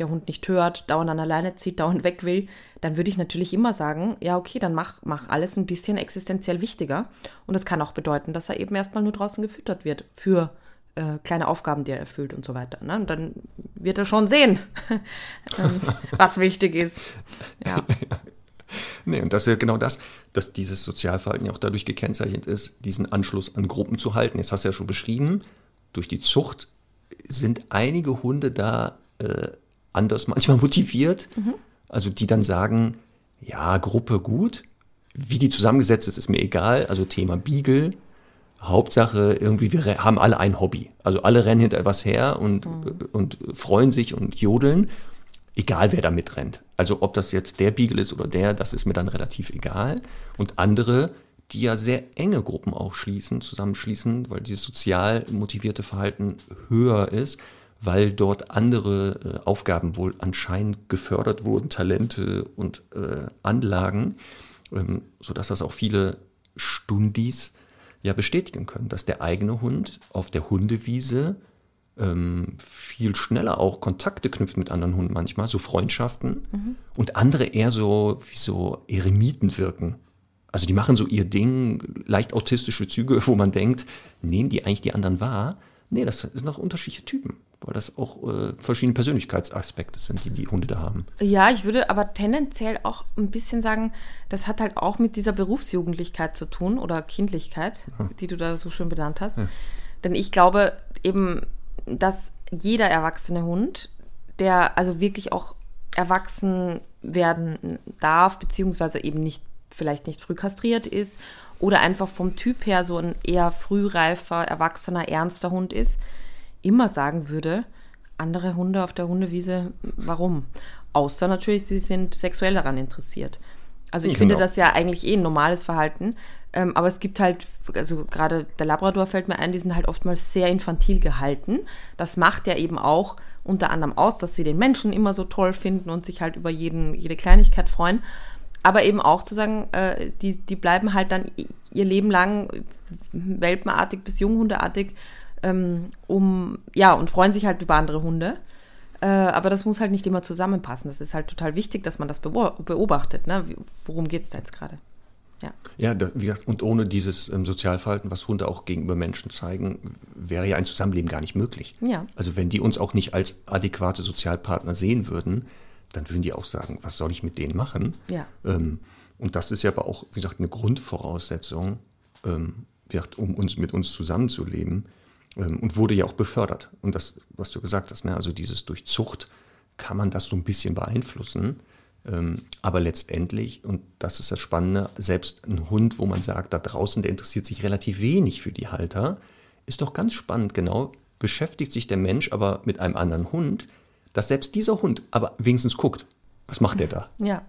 [SPEAKER 1] der Hund nicht hört, dauernd an alleine zieht, dauernd weg will, dann würde ich natürlich immer sagen, ja, okay, dann mach, mach alles ein bisschen existenziell wichtiger. Und das kann auch bedeuten, dass er eben erstmal nur draußen gefüttert wird für äh, kleine Aufgaben, die er erfüllt und so weiter. Ne? Und dann wird er schon sehen, ähm, was wichtig ist. Ja.
[SPEAKER 2] Nee, und das ist ja genau das, dass dieses Sozialverhalten ja auch dadurch gekennzeichnet ist, diesen Anschluss an Gruppen zu halten. Jetzt hast du ja schon beschrieben, durch die Zucht sind einige Hunde da äh, anders manchmal motiviert, mhm. also die dann sagen, ja, Gruppe gut, wie die zusammengesetzt ist, ist mir egal, also Thema Beagle, Hauptsache irgendwie, wir haben alle ein Hobby. Also alle rennen hinter etwas her und, mhm. und freuen sich und jodeln, egal wer da mitrennt. Also ob das jetzt der Beagle ist oder der, das ist mir dann relativ egal. Und andere, die ja sehr enge Gruppen auch schließen, zusammenschließen, weil dieses sozial motivierte Verhalten höher ist, weil dort andere äh, Aufgaben wohl anscheinend gefördert wurden, Talente und äh, Anlagen, ähm, sodass das auch viele Stundis ja bestätigen können, dass der eigene Hund auf der Hundewiese ähm, viel schneller auch Kontakte knüpft mit anderen Hunden manchmal, so Freundschaften, mhm. und andere eher so wie so Eremiten wirken. Also die machen so ihr Ding, leicht autistische Züge, wo man denkt, nehmen die eigentlich die anderen wahr? Nee, das sind noch unterschiedliche Typen weil das auch äh, verschiedene Persönlichkeitsaspekte sind, die die Hunde da haben.
[SPEAKER 1] Ja, ich würde aber tendenziell auch ein bisschen sagen, das hat halt auch mit dieser Berufsjugendlichkeit zu tun oder Kindlichkeit, ja. die du da so schön benannt hast. Ja. Denn ich glaube eben, dass jeder erwachsene Hund, der also wirklich auch erwachsen werden darf, beziehungsweise eben nicht vielleicht nicht früh kastriert ist oder einfach vom Typ her so ein eher frühreifer, erwachsener, ernster Hund ist, immer sagen würde, andere Hunde auf der Hundewiese, warum? Außer natürlich, sie sind sexuell daran interessiert. Also ich genau. finde das ja eigentlich eh ein normales Verhalten. Ähm, aber es gibt halt, also gerade der Labrador fällt mir ein, die sind halt oftmals sehr infantil gehalten. Das macht ja eben auch unter anderem aus, dass sie den Menschen immer so toll finden und sich halt über jeden, jede Kleinigkeit freuen. Aber eben auch zu sagen, äh, die, die bleiben halt dann ihr Leben lang welpenartig bis junghundeartig ähm, um, ja, und freuen sich halt über andere Hunde. Äh, aber das muss halt nicht immer zusammenpassen. Das ist halt total wichtig, dass man das beobachtet. Ne? Worum geht es da jetzt gerade?
[SPEAKER 2] Ja, ja da, wie gesagt, und ohne dieses ähm, Sozialverhalten, was Hunde auch gegenüber Menschen zeigen, wäre ja ein Zusammenleben gar nicht möglich. Ja. Also wenn die uns auch nicht als adäquate Sozialpartner sehen würden, dann würden die auch sagen, was soll ich mit denen machen? Ja. Ähm, und das ist ja aber auch, wie gesagt, eine Grundvoraussetzung, ähm, gesagt, um uns mit uns zusammenzuleben, und wurde ja auch befördert. Und das, was du gesagt hast, ne, also dieses durch Zucht kann man das so ein bisschen beeinflussen. Ähm, aber letztendlich, und das ist das Spannende, selbst ein Hund, wo man sagt, da draußen, der interessiert sich relativ wenig für die Halter, ist doch ganz spannend, genau, beschäftigt sich der Mensch aber mit einem anderen Hund, dass selbst dieser Hund aber wenigstens guckt. Was macht der da? Ja.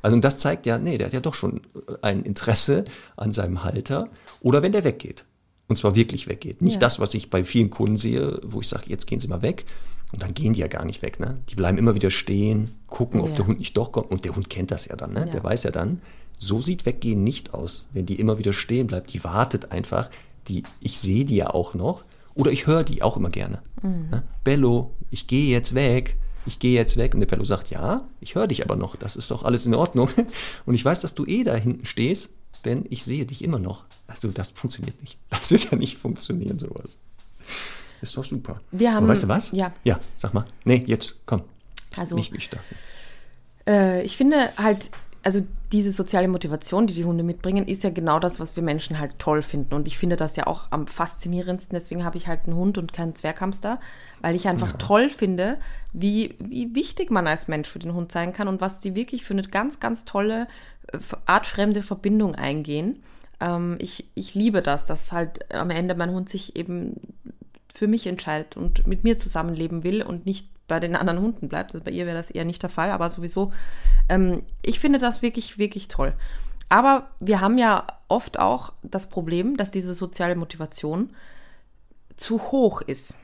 [SPEAKER 2] Also und das zeigt ja, nee, der hat ja doch schon ein Interesse an seinem Halter. Oder wenn der weggeht. Und zwar wirklich weggeht. Nicht
[SPEAKER 1] Ja.
[SPEAKER 2] das, was ich bei vielen Kunden sehe, wo ich sage, jetzt gehen sie mal weg. Und dann gehen die ja gar nicht weg. Ne? Die bleiben immer wieder stehen, gucken, ob
[SPEAKER 1] Ja.
[SPEAKER 2] der Hund nicht doch kommt. Und der Hund kennt das ja dann. Ne?
[SPEAKER 1] Ja.
[SPEAKER 2] Der weiß ja dann, so sieht Weggehen nicht aus. Wenn die immer wieder stehen bleibt, die wartet einfach. Die, ich sehe die ja auch noch. Oder ich höre die auch immer gerne.
[SPEAKER 1] Mhm.
[SPEAKER 2] Ne? Bello, ich gehe jetzt weg. Ich gehe jetzt weg. Und der Bello sagt, ja, ich höre dich aber noch. Das ist doch alles in Ordnung. Und ich weiß, dass du eh da hinten stehst, denn ich sehe dich immer noch. Also das funktioniert nicht. Das wird ja nicht funktionieren, sowas. Ist doch super.
[SPEAKER 1] Wir haben-
[SPEAKER 2] Aber weißt du was?
[SPEAKER 1] ja.
[SPEAKER 2] Ja, sag mal. Nee, jetzt, komm.
[SPEAKER 1] Also-
[SPEAKER 2] Nicht, ich dachte.
[SPEAKER 1] Äh, ich finde halt, also diese soziale Motivation, die die Hunde mitbringen, ist ja genau das, was wir Menschen halt toll finden. Und ich finde das ja auch am faszinierendsten. Deswegen habe ich halt einen Hund und keinen Zwerghamster, weil ich einfach toll finde, wie, wie wichtig man als Mensch für den Hund sein kann und was die wirklich für eine ganz, ganz tolle, artfremde Verbindung eingehen. Ähm, ich, ich liebe das, dass halt am Ende mein Hund sich eben für mich entscheidet und mit mir zusammenleben will und nicht bei den anderen Hunden bleibt. Also bei ihr wäre das eher nicht der Fall, aber sowieso, ähm, ich finde das wirklich, wirklich toll. Aber wir haben ja oft auch das Problem, dass diese soziale Motivation zu hoch ist.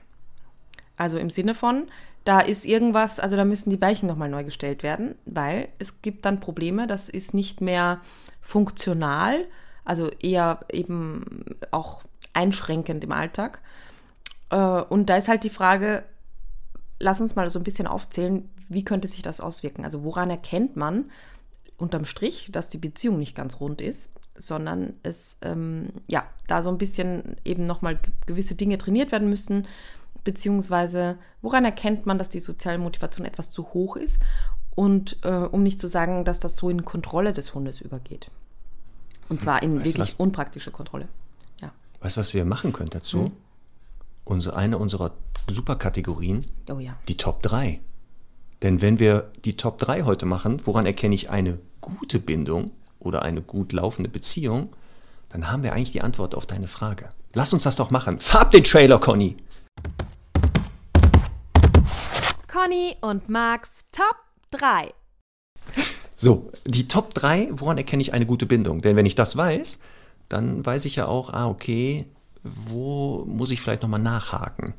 [SPEAKER 1] Also im Sinne von, da ist irgendwas, also da müssen die Weichen nochmal neu gestellt werden, weil es gibt dann Probleme, das ist nicht mehr funktional, also eher eben auch einschränkend im Alltag. Äh, Und da ist halt die Frage, lass uns mal so ein bisschen aufzählen, wie könnte sich das auswirken? Also woran erkennt man unterm Strich, dass die Beziehung nicht ganz rund ist, sondern es, ähm, ja, da so ein bisschen eben nochmal gewisse Dinge trainiert werden müssen, beziehungsweise woran erkennt man, dass die soziale Motivation etwas zu hoch ist und äh, um nicht zu sagen, dass das so in Kontrolle des Hundes übergeht. Und zwar in
[SPEAKER 2] Weißt
[SPEAKER 1] wirklich
[SPEAKER 2] was?
[SPEAKER 1] unpraktische Kontrolle. Ja.
[SPEAKER 2] Weißt du, was wir machen können dazu?
[SPEAKER 1] Hm?
[SPEAKER 2] Unsere, eine unserer Superkategorien,
[SPEAKER 1] Oh ja.
[SPEAKER 2] die Top 3. Denn wenn wir die Top 3 heute machen, woran erkenne ich eine gute Bindung oder eine gut laufende Beziehung, dann haben wir eigentlich die Antwort auf deine Frage. Lass uns das doch machen. Farb den Trailer, Conny!
[SPEAKER 3] Conny und Max Top 3.
[SPEAKER 2] So, die Top 3, woran erkenne ich eine gute Bindung? Denn wenn ich das weiß, dann weiß ich ja auch, ah, okay, wo muss ich vielleicht nochmal nachhaken?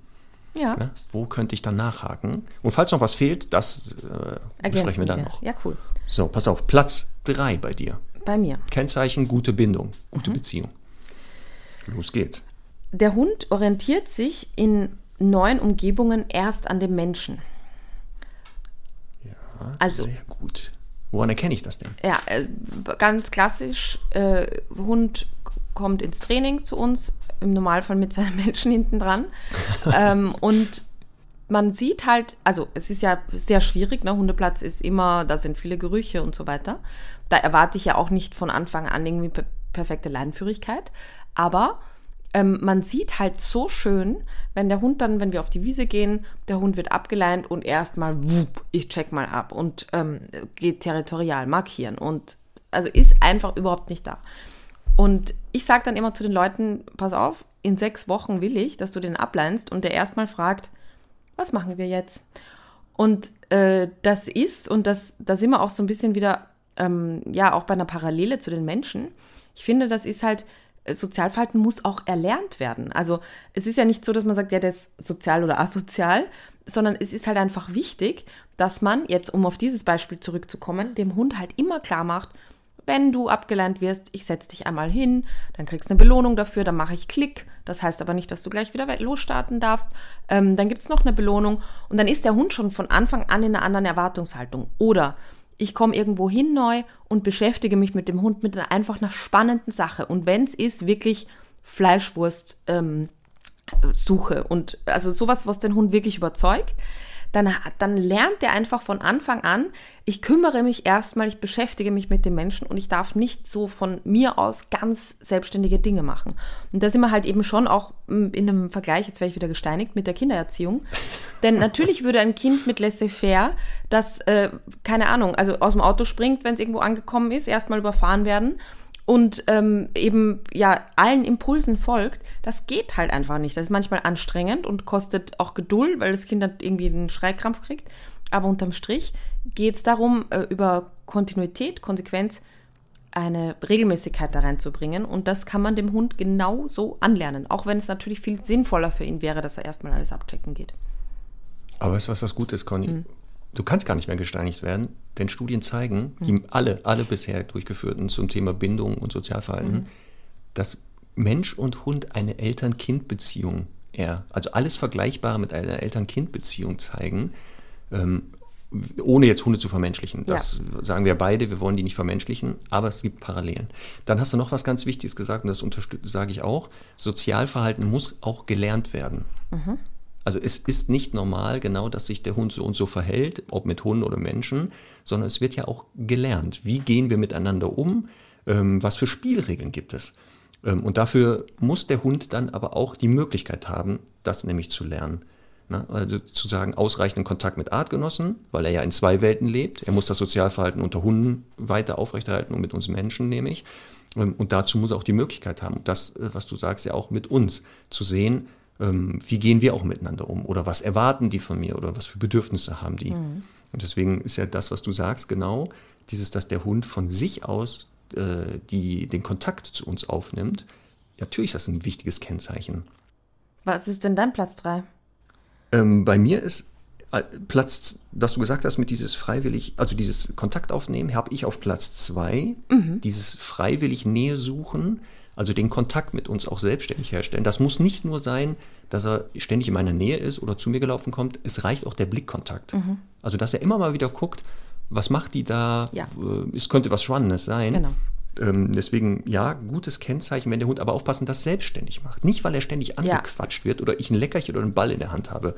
[SPEAKER 1] Ja,
[SPEAKER 2] Ne? Wo könnte ich dann nachhaken? Und falls noch was fehlt, das äh, besprechen wir dann noch.
[SPEAKER 1] Ja, cool.
[SPEAKER 2] So, pass auf, Platz 3 bei dir.
[SPEAKER 1] Bei mir.
[SPEAKER 2] Kennzeichen gute Bindung, gute
[SPEAKER 1] Mhm.
[SPEAKER 2] Beziehung. Los geht's.
[SPEAKER 1] Der Hund orientiert sich in neuen Umgebungen erst an dem Menschen. Also-
[SPEAKER 2] Sehr gut. Woran erkenne ich das denn?
[SPEAKER 1] Ja, äh, ganz klassisch, äh, Hund kommt ins Training zu uns, im Normalfall mit seinem Menschen hinten dran. ähm, und man sieht halt, also es ist ja sehr schwierig, ne? Hundeplatz ist immer, da sind viele Gerüche und so weiter. Da erwarte ich ja auch nicht von Anfang an irgendwie per perfekte Leinführigkeit. Aber ähm, man sieht halt so schön, wenn der Hund dann, wenn wir auf die Wiese gehen, der Hund wird abgeleint und erstmal, ich check mal ab und ähm, geht territorial markieren und also ist einfach überhaupt nicht da. Und ich sage dann immer zu den Leuten, pass auf, in sechs Wochen will ich, dass du den ableinst und der erstmal fragt, was machen wir jetzt? Und äh, das ist, und das, da sind wir auch so ein bisschen wieder, ähm, ja, auch bei einer Parallele zu den Menschen. Ich finde, das ist halt, Sozialverhalten muss auch erlernt werden. Also es ist ja nicht so, dass man sagt, ja, der ist sozial oder asozial, sondern es ist halt einfach wichtig, dass man, jetzt um auf dieses Beispiel zurückzukommen, dem Hund halt immer klar macht, wenn du abgeleint wirst, ich setze dich einmal hin, dann kriegst du eine Belohnung dafür, dann mache ich Klick. Das heißt aber nicht, dass du gleich wieder losstarten darfst. Ähm, dann gibt es noch eine Belohnung und dann ist der Hund schon von Anfang an in einer anderen Erwartungshaltung. Oder ich komme irgendwo hin neu und beschäftige mich mit dem Hund mit einer einfach einer spannenden Sache. Und wenn es ist, wirklich Fleischwurst ähm, suche und also sowas, was den Hund wirklich überzeugt, dann, dann lernt er einfach von Anfang an, ich kümmere mich erstmal, ich beschäftige mich mit dem Menschen und ich darf nicht so von mir aus ganz selbstständige Dinge machen. Und da sind wir halt eben schon auch mm, in einem Vergleich, jetzt werde ich wieder gesteinigt, mit der Kindererziehung. Denn natürlich würde ein Kind mit laissez-faire, das, äh, keine Ahnung, also aus dem Auto springt, wenn es irgendwo angekommen ist, erstmal überfahren werden und ähm, eben ja allen Impulsen folgt, das geht halt einfach nicht. Das ist manchmal anstrengend und kostet auch Geduld, weil das Kind dann irgendwie einen Schreikrampf kriegt. Aber unterm Strich geht es darum, äh, über Kontinuität, Konsequenz eine Regelmäßigkeit da reinzubringen. Und das kann man dem Hund genauso anlernen, auch wenn es natürlich viel sinnvoller für ihn wäre, dass er erstmal alles abchecken geht.
[SPEAKER 2] Aber weißt du, was das Gute ist, Conny? Mhm. Du kannst gar nicht mehr gesteinigt werden, denn Studien zeigen, die mhm. alle, alle bisher durchgeführten zum Thema Bindung und Sozialverhalten, mhm. dass Mensch und Hund eine Eltern-Kind-Beziehung eher, also alles Vergleichbare mit einer Eltern-Kind-Beziehung zeigen. Ähm, ohne jetzt Hunde zu vermenschlichen. Das ja. sagen wir beide, wir wollen die nicht vermenschlichen, aber es gibt Parallelen. Dann hast du noch was ganz Wichtiges gesagt und das sage ich auch. Sozialverhalten muss auch gelernt werden. Mhm. Also es ist nicht normal genau, dass sich der Hund so und so verhält, ob mit Hunden oder Menschen, sondern es wird ja auch gelernt. Wie gehen wir miteinander um? Ähm, was für Spielregeln gibt es? Ähm, und dafür muss der Hund dann aber auch die Möglichkeit haben, das nämlich zu lernen. Ne? Also zu sagen, ausreichenden Kontakt mit Artgenossen, weil er ja in zwei Welten lebt. Er muss das Sozialverhalten unter Hunden weiter aufrechterhalten und mit uns Menschen nämlich. Ähm, und dazu muss er auch die Möglichkeit haben, das, äh, was du sagst, ja auch mit uns zu sehen, ähm, wie gehen wir auch miteinander um oder was erwarten die von mir oder was für Bedürfnisse haben die. Mhm. Und deswegen ist ja das, was du sagst, genau dieses, dass der Hund von sich aus äh, die, den Kontakt zu uns aufnimmt. Natürlich ist das ein wichtiges Kennzeichen.
[SPEAKER 1] Was ist denn dein Platz 3?
[SPEAKER 2] Ähm, bei mir ist äh, Platz, dass du gesagt hast, mit dieses freiwillig, also dieses Kontakt aufnehmen, habe ich auf Platz zwei. Mhm. Dieses freiwillig Nähe suchen, also den Kontakt mit uns auch selbstständig herstellen. Das muss nicht nur sein, dass er ständig in meiner Nähe ist oder zu mir gelaufen kommt. Es reicht auch der Blickkontakt. Mhm. Also, dass er immer mal wieder guckt, was macht die da? Ja. Äh, es könnte was Spannendes sein. Genau. Ähm, deswegen, ja, gutes Kennzeichen, wenn der Hund aber aufpassen, das selbstständig macht. Nicht, weil er ständig angequatscht ja. wird oder ich ein Leckerchen oder einen Ball in der Hand habe.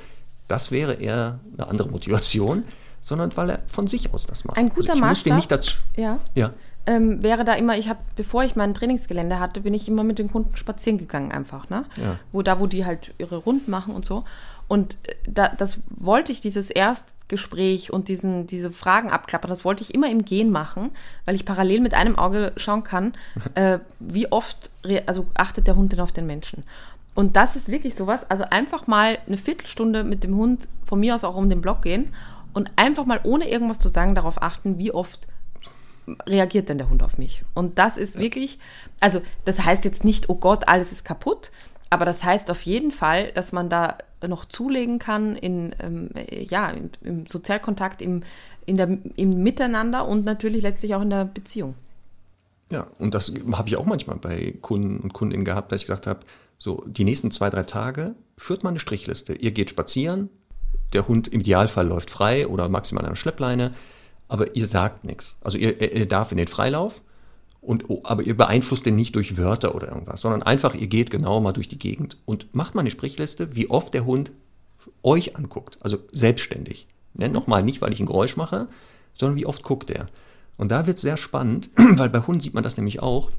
[SPEAKER 2] Das wäre eher eine andere Motivation, sondern weil er von sich aus das macht.
[SPEAKER 1] Ein guter
[SPEAKER 2] also ich
[SPEAKER 1] Maßstab.
[SPEAKER 2] nicht dazu.
[SPEAKER 1] Ja. ja. Ähm, wäre da immer, ich habe, bevor ich mein Trainingsgelände hatte, bin ich immer mit den Kunden spazieren gegangen einfach, ne? Ja. Wo da, wo die halt ihre Runden machen und so. Und äh, da, das wollte ich, dieses Erstgespräch und diesen, diese Fragen abklappern, das wollte ich immer im Gehen machen, weil ich parallel mit einem Auge schauen kann, äh, wie oft also achtet der Hund denn auf den Menschen. Und das ist wirklich sowas, also einfach mal eine Viertelstunde mit dem Hund von mir aus auch um den Block gehen und einfach mal ohne irgendwas zu sagen darauf achten, wie oft reagiert denn der Hund auf mich. Und das ist ja. wirklich, also das heißt jetzt nicht, oh Gott, alles ist kaputt, aber das heißt auf jeden Fall, dass man da noch zulegen kann in, ähm, ja, im, im, Sozialkontakt, im, in der, im Miteinander und natürlich letztlich auch in der Beziehung.
[SPEAKER 2] Ja, und das habe ich auch manchmal bei Kunden und Kundinnen gehabt, dass ich gesagt habe, so die nächsten zwei, drei Tage führt man eine Strichliste. Ihr geht spazieren, der Hund im Idealfall läuft frei oder maximal an der Schleppleine, aber ihr sagt nichts. Also ihr, ihr darf in den Freilauf, und, oh, aber ihr beeinflusst den nicht durch Wörter oder irgendwas, sondern einfach, ihr geht genau mal durch die Gegend und macht mal eine Sprichliste, wie oft der Hund euch anguckt, also selbstständig. Ne? Mhm. Nochmal, nicht weil ich ein Geräusch mache, sondern wie oft guckt er. Und da wird es sehr spannend, weil bei Hunden sieht man das nämlich auch,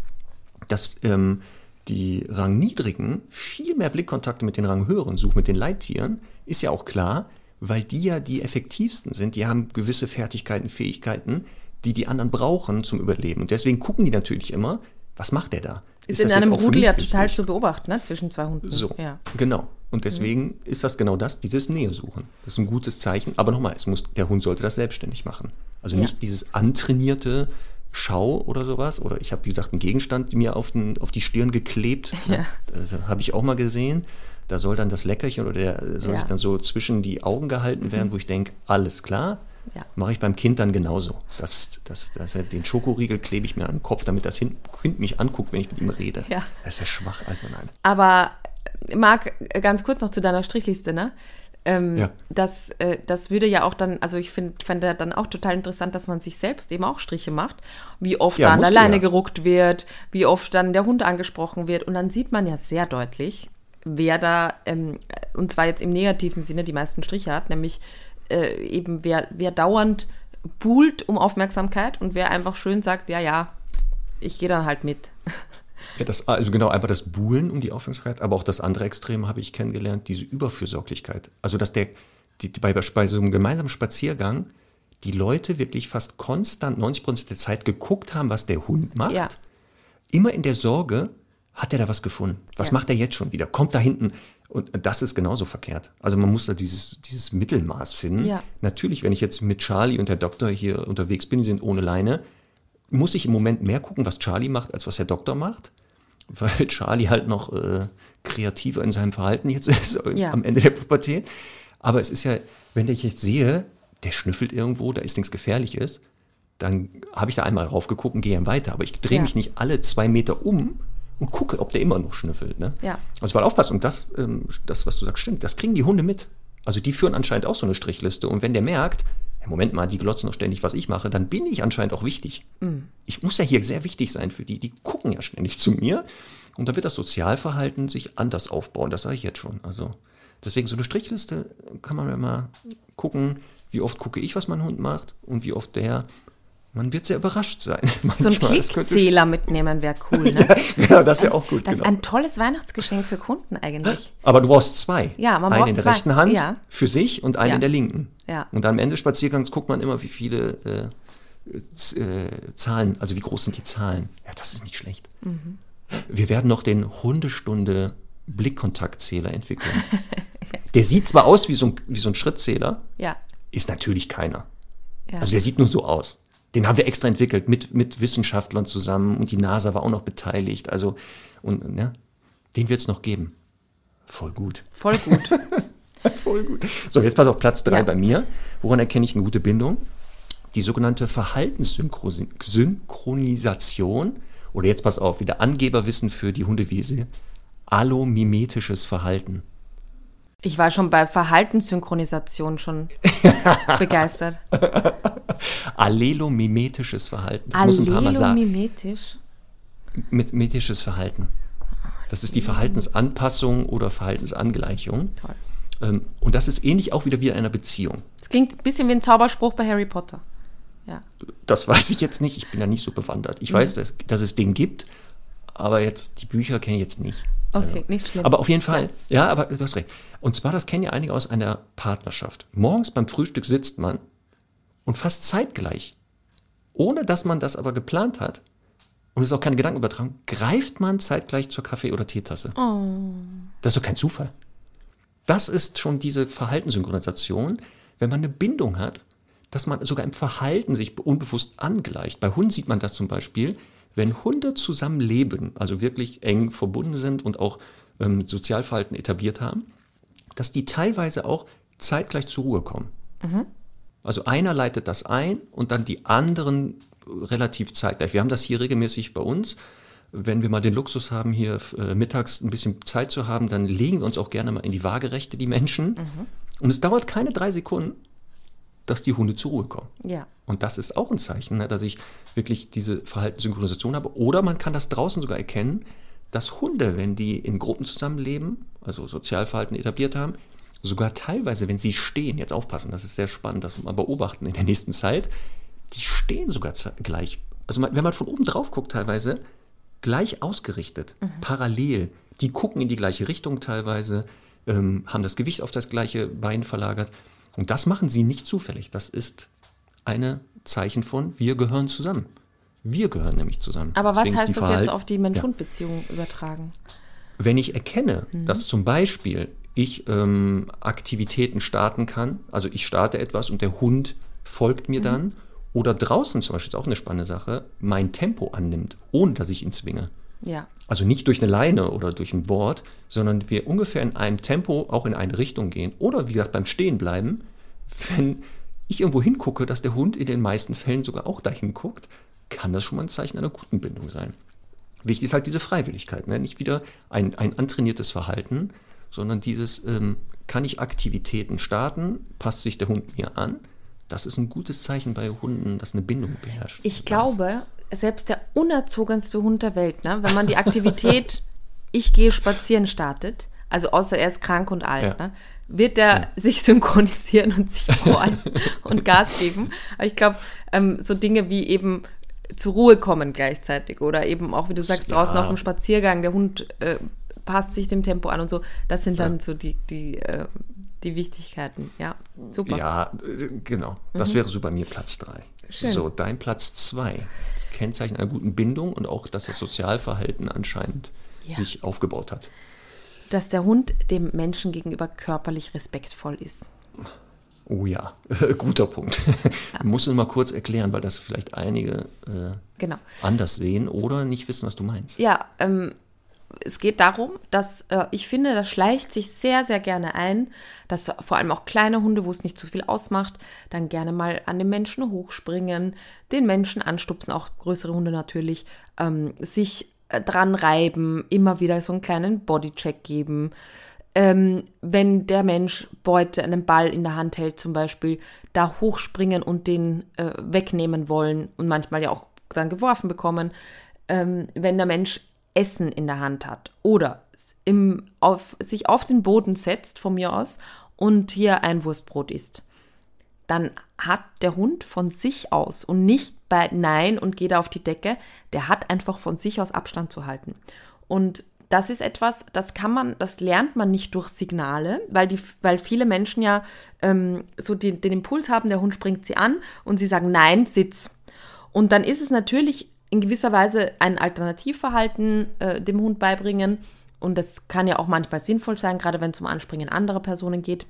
[SPEAKER 2] dass ähm, die Rangniedrigen viel mehr Blickkontakte mit den Ranghöheren suchen, mit den Leittieren, ist ja auch klar, weil die ja die effektivsten sind. Die haben gewisse Fertigkeiten, Fähigkeiten, die die anderen brauchen zum Überleben. Und deswegen gucken die natürlich immer, was macht der da?
[SPEAKER 1] Ist, ist in einem Rudel ja total zu beobachten, ne? zwischen zwei Hunden.
[SPEAKER 2] So,
[SPEAKER 1] ja.
[SPEAKER 2] genau. Und deswegen mhm. ist das genau das, dieses Nähe suchen. Das ist ein gutes Zeichen. Aber nochmal, es muss, der Hund sollte das selbstständig machen. Also ja. nicht dieses antrainierte Schau oder sowas. Oder ich habe, wie gesagt, einen Gegenstand mir auf, den, auf die Stirn geklebt. Ja. Das habe ich auch mal gesehen. Da soll dann das Leckerchen oder der soll ja. sich dann so zwischen die Augen gehalten werden, mhm. wo ich denke, alles klar, ja. Mache ich beim Kind dann genauso. Das, das, das, den Schokoriegel klebe ich mir an den Kopf, damit das Kind mich anguckt, wenn ich mit ihm rede. Ja. Das ist ja schwach, also nein.
[SPEAKER 1] Aber Marc, ganz kurz noch zu deiner Strichliste, ne? Ähm, ja. das, äh, das würde ja auch dann, also ich finde fand dann auch total interessant, dass man sich selbst eben auch Striche macht, wie oft ja, dann alleine ja. geruckt wird, wie oft dann der Hund angesprochen wird. Und dann sieht man ja sehr deutlich, wer da, ähm, und zwar jetzt im negativen Sinne, die meisten Striche hat, nämlich äh, eben wer, wer dauernd buhlt um Aufmerksamkeit und wer einfach schön sagt, ja, ja, ich gehe dann halt mit.
[SPEAKER 2] Ja, das, also genau, einfach das Buhlen um die Aufmerksamkeit, aber auch das andere Extrem habe ich kennengelernt, diese Überfürsorglichkeit. Also, dass der, die, bei, bei so einem gemeinsamen Spaziergang die Leute wirklich fast konstant 90 Prozent der Zeit geguckt haben, was der Hund macht. Ja. Immer in der Sorge, hat er da was gefunden? Was ja. macht er jetzt schon wieder? Kommt da hinten? Und das ist genauso verkehrt. Also man muss da dieses, dieses Mittelmaß finden. Ja. Natürlich, wenn ich jetzt mit Charlie und der Doktor hier unterwegs bin, die sind ohne Leine, muss ich im Moment mehr gucken, was Charlie macht, als was der Doktor macht, weil Charlie halt noch äh, kreativer in seinem Verhalten jetzt ist
[SPEAKER 1] Ja.
[SPEAKER 2] am Ende der Pubertät. Aber es ist ja, wenn ich jetzt sehe, der schnüffelt irgendwo, da ist nichts Gefährliches, dann habe ich da einmal drauf geguckt und gehe dann weiter. Aber ich drehe
[SPEAKER 1] Ja.
[SPEAKER 2] mich nicht alle zwei Meter um und gucke, ob der immer noch schnüffelt. Ne?
[SPEAKER 1] Ja.
[SPEAKER 2] Also weil aufpassen. Und das, ähm, das, was du sagst, stimmt. Das kriegen die Hunde mit. Also die führen anscheinend auch so eine Strichliste. Und wenn der merkt, Moment mal, die glotzen doch ständig, was ich mache, dann bin ich anscheinend auch wichtig. Ich muss ja hier sehr wichtig sein für die. Die gucken ja ständig zu mir. Und dann wird das Sozialverhalten sich anders aufbauen. Das sage ich jetzt schon. Also deswegen so eine Strichliste kann man ja mal gucken, wie oft gucke ich, was mein Hund macht und wie oft der. Man wird sehr überrascht sein.
[SPEAKER 1] So ein Klickzähler mitnehmen wäre cool, ne?
[SPEAKER 2] Genau, das wäre auch gut.
[SPEAKER 1] Das
[SPEAKER 2] genau.
[SPEAKER 1] ist ein tolles Weihnachtsgeschenk für Kunden eigentlich.
[SPEAKER 2] Aber du brauchst zwei.
[SPEAKER 1] Ja, man
[SPEAKER 2] einen
[SPEAKER 1] braucht
[SPEAKER 2] in der
[SPEAKER 1] zwei.
[SPEAKER 2] rechten Hand
[SPEAKER 1] Ja.
[SPEAKER 2] für sich und einen
[SPEAKER 1] Ja.
[SPEAKER 2] in der linken.
[SPEAKER 1] Ja.
[SPEAKER 2] Und am Ende des Spaziergangs guckt man immer, wie viele äh, Z- äh, Zahlen, also wie groß sind die Zahlen. Ja, das ist nicht schlecht.
[SPEAKER 1] Mhm.
[SPEAKER 2] Wir werden noch den Hundestunde Blickkontaktzähler entwickeln. Der sieht zwar aus wie so ein, wie so ein Schrittzähler,
[SPEAKER 1] Ja.
[SPEAKER 2] ist natürlich keiner.
[SPEAKER 1] ja.
[SPEAKER 2] Also der sieht nur so aus. Den haben wir extra entwickelt mit, mit Wissenschaftlern zusammen und die NASA war auch noch beteiligt. Also, und ja, den wird es noch geben. Voll gut.
[SPEAKER 1] Voll gut.
[SPEAKER 2] Voll gut. So, jetzt pass auf Platz drei
[SPEAKER 1] Ja.
[SPEAKER 2] bei mir. Woran erkenne ich eine gute Bindung? Die sogenannte Verhaltenssynchronisation. Oder jetzt pass auf, wieder Angeberwissen für die Hundewiese. Allomimetisches Verhalten.
[SPEAKER 1] Ich war schon bei Verhaltenssynchronisation schon begeistert.
[SPEAKER 2] Allelomimetisches Verhalten. Das muss ein paar Mal sagen.
[SPEAKER 1] Allelomimetisch.
[SPEAKER 2] Mimetisches Verhalten. Das ist die Verhaltensanpassung oder Verhaltensangleichung.
[SPEAKER 1] Toll.
[SPEAKER 2] Ähm, Und das ist ähnlich auch wieder wie in einer Beziehung.
[SPEAKER 1] Das klingt ein bisschen wie ein Zauberspruch bei Harry Potter. Ja.
[SPEAKER 2] Das weiß ich jetzt nicht. Ich bin da nicht so bewandert. Ich weiß, dass, dass es den gibt, aber jetzt die Bücher kenne ich jetzt nicht.
[SPEAKER 1] Okay, nicht schlimm.
[SPEAKER 2] Aber auf jeden Fall, ja, aber du hast recht. Und zwar, das kennen ja einige aus einer Partnerschaft. Morgens beim Frühstück sitzt man und fast zeitgleich, ohne dass man das aber geplant hat und es ist auch keine Gedankenübertragung, greift man zeitgleich zur Kaffee- oder Teetasse. Das ist doch kein Zufall. Das ist schon diese Verhaltenssynchronisation, wenn man eine Bindung hat, dass man sogar im Verhalten sich unbewusst angleicht. Bei Hunden sieht man das zum Beispiel, wenn Hunde zusammen leben, also wirklich eng verbunden sind und auch ähm, Sozialverhalten etabliert haben, dass die teilweise auch zeitgleich zur Ruhe kommen. Also einer leitet das ein und dann die anderen relativ zeitgleich. Wir haben das hier regelmäßig bei uns. Wenn wir mal den Luxus haben, hier äh, mittags ein bisschen Zeit zu haben, dann legen wir uns auch gerne mal in die Waagerechte, die Menschen. Und es dauert keine drei Sekunden, dass die Hunde zur Ruhe kommen.
[SPEAKER 1] ja.
[SPEAKER 2] Und das ist auch ein Zeichen, ne, dass ich wirklich diese Verhaltenssynchronisation habe. Oder man kann das draußen sogar erkennen, dass Hunde, wenn die in Gruppen zusammenleben, also Sozialverhalten etabliert haben, sogar teilweise, wenn sie stehen, jetzt aufpassen, das ist sehr spannend, das mal beobachten in der nächsten Zeit, die stehen sogar gleich. Also man, wenn man von oben drauf guckt, teilweise gleich ausgerichtet, parallel. Die gucken in die gleiche Richtung teilweise, ähm, haben das Gewicht auf das gleiche Bein verlagert. Und das machen sie nicht zufällig. Das ist eine Zeichen von, wir gehören zusammen. Wir gehören nämlich zusammen.
[SPEAKER 1] Aber was
[SPEAKER 2] Deswegen ist
[SPEAKER 1] heißt das jetzt auf die Mensch-Hund-Beziehung übertragen?
[SPEAKER 2] wenn ich erkenne, dass zum Beispiel ich ähm, Aktivitäten starten kann, also ich starte etwas und der Hund folgt mir dann, oder draußen zum Beispiel ist auch eine spannende Sache, mein Tempo annimmt, ohne dass ich ihn zwinge.
[SPEAKER 1] Ja.
[SPEAKER 2] Also nicht durch eine Leine oder durch ein Board, sondern wir ungefähr in einem Tempo auch in eine Richtung gehen. Oder wie gesagt beim Stehen bleiben, wenn ich irgendwo hingucke, dass der Hund in den meisten Fällen sogar auch dahin guckt, kann das schon mal ein Zeichen einer guten Bindung sein. Wichtig ist halt diese Freiwilligkeit, ne? nicht wieder ein, ein antrainiertes Verhalten, sondern dieses, ähm, kann ich Aktivitäten starten, passt sich der Hund mir an. Das ist ein gutes Zeichen bei Hunden, dass eine Bindung beherrscht.
[SPEAKER 1] Ich glaube, selbst der unerzogenste Hund der Welt, ne, wenn man die Aktivität Ich gehe spazieren startet, also außer er ist krank und alt,
[SPEAKER 2] Ja.
[SPEAKER 1] ne, wird er sich synchronisieren und sich freuen und Gas geben. Aber ich glaube, ähm, so Dinge wie eben zur Ruhe kommen gleichzeitig oder eben auch, wie du sagst,
[SPEAKER 2] Ja.
[SPEAKER 1] draußen auf dem Spaziergang, der Hund äh, passt sich dem Tempo an und so, das sind dann so die, die, äh, die Wichtigkeiten. Ja, super.
[SPEAKER 2] Ja, äh, genau. Das wäre so bei mir Platz drei.
[SPEAKER 1] Schön.
[SPEAKER 2] So, dein Platz zwei. Das Kennzeichen einer guten Bindung und auch, dass das Sozialverhalten anscheinend
[SPEAKER 1] Ja.
[SPEAKER 2] sich aufgebaut hat.
[SPEAKER 1] Dass der Hund dem Menschen gegenüber körperlich respektvoll ist.
[SPEAKER 2] Oh ja, guter Punkt. Ja. Muss nur mal kurz erklären, weil das vielleicht einige äh,
[SPEAKER 1] genau.
[SPEAKER 2] anders sehen oder nicht wissen, was du meinst.
[SPEAKER 1] Ja, ähm, es geht darum, dass äh, ich finde, das schleicht sich sehr, sehr gerne ein, dass vor allem auch kleine Hunde, wo es nicht zu viel ausmacht, dann gerne mal an den Menschen hochspringen, den Menschen anstupsen, auch größere Hunde natürlich, ähm, sich äh, dran reiben, immer wieder so einen kleinen Bodycheck geben. Ähm, wenn der Mensch Beute, einen Ball in der Hand hält zum Beispiel, da hochspringen und den äh, wegnehmen wollen und manchmal ja auch dann geworfen bekommen. Ähm, wenn der Mensch Essen in der Hand hat oder im, auf, sich auf den Boden setzt, von mir aus, und hier ein Wurstbrot isst, dann hat der Hund von sich aus und nicht bei Nein und geht auf die Decke, der hat einfach von sich aus Abstand zu halten. Und das ist etwas, das kann man, das lernt man nicht durch Signale, weil, die, weil viele Menschen ja ähm, so die, den Impuls haben, der Hund springt sie an und sie sagen Nein, Sitz. Und dann ist es natürlich in gewisser Weise ein Alternativverhalten äh, dem Hund beibringen. Und das kann ja auch manchmal sinnvoll sein, gerade wenn es um Anspringen anderer Personen geht.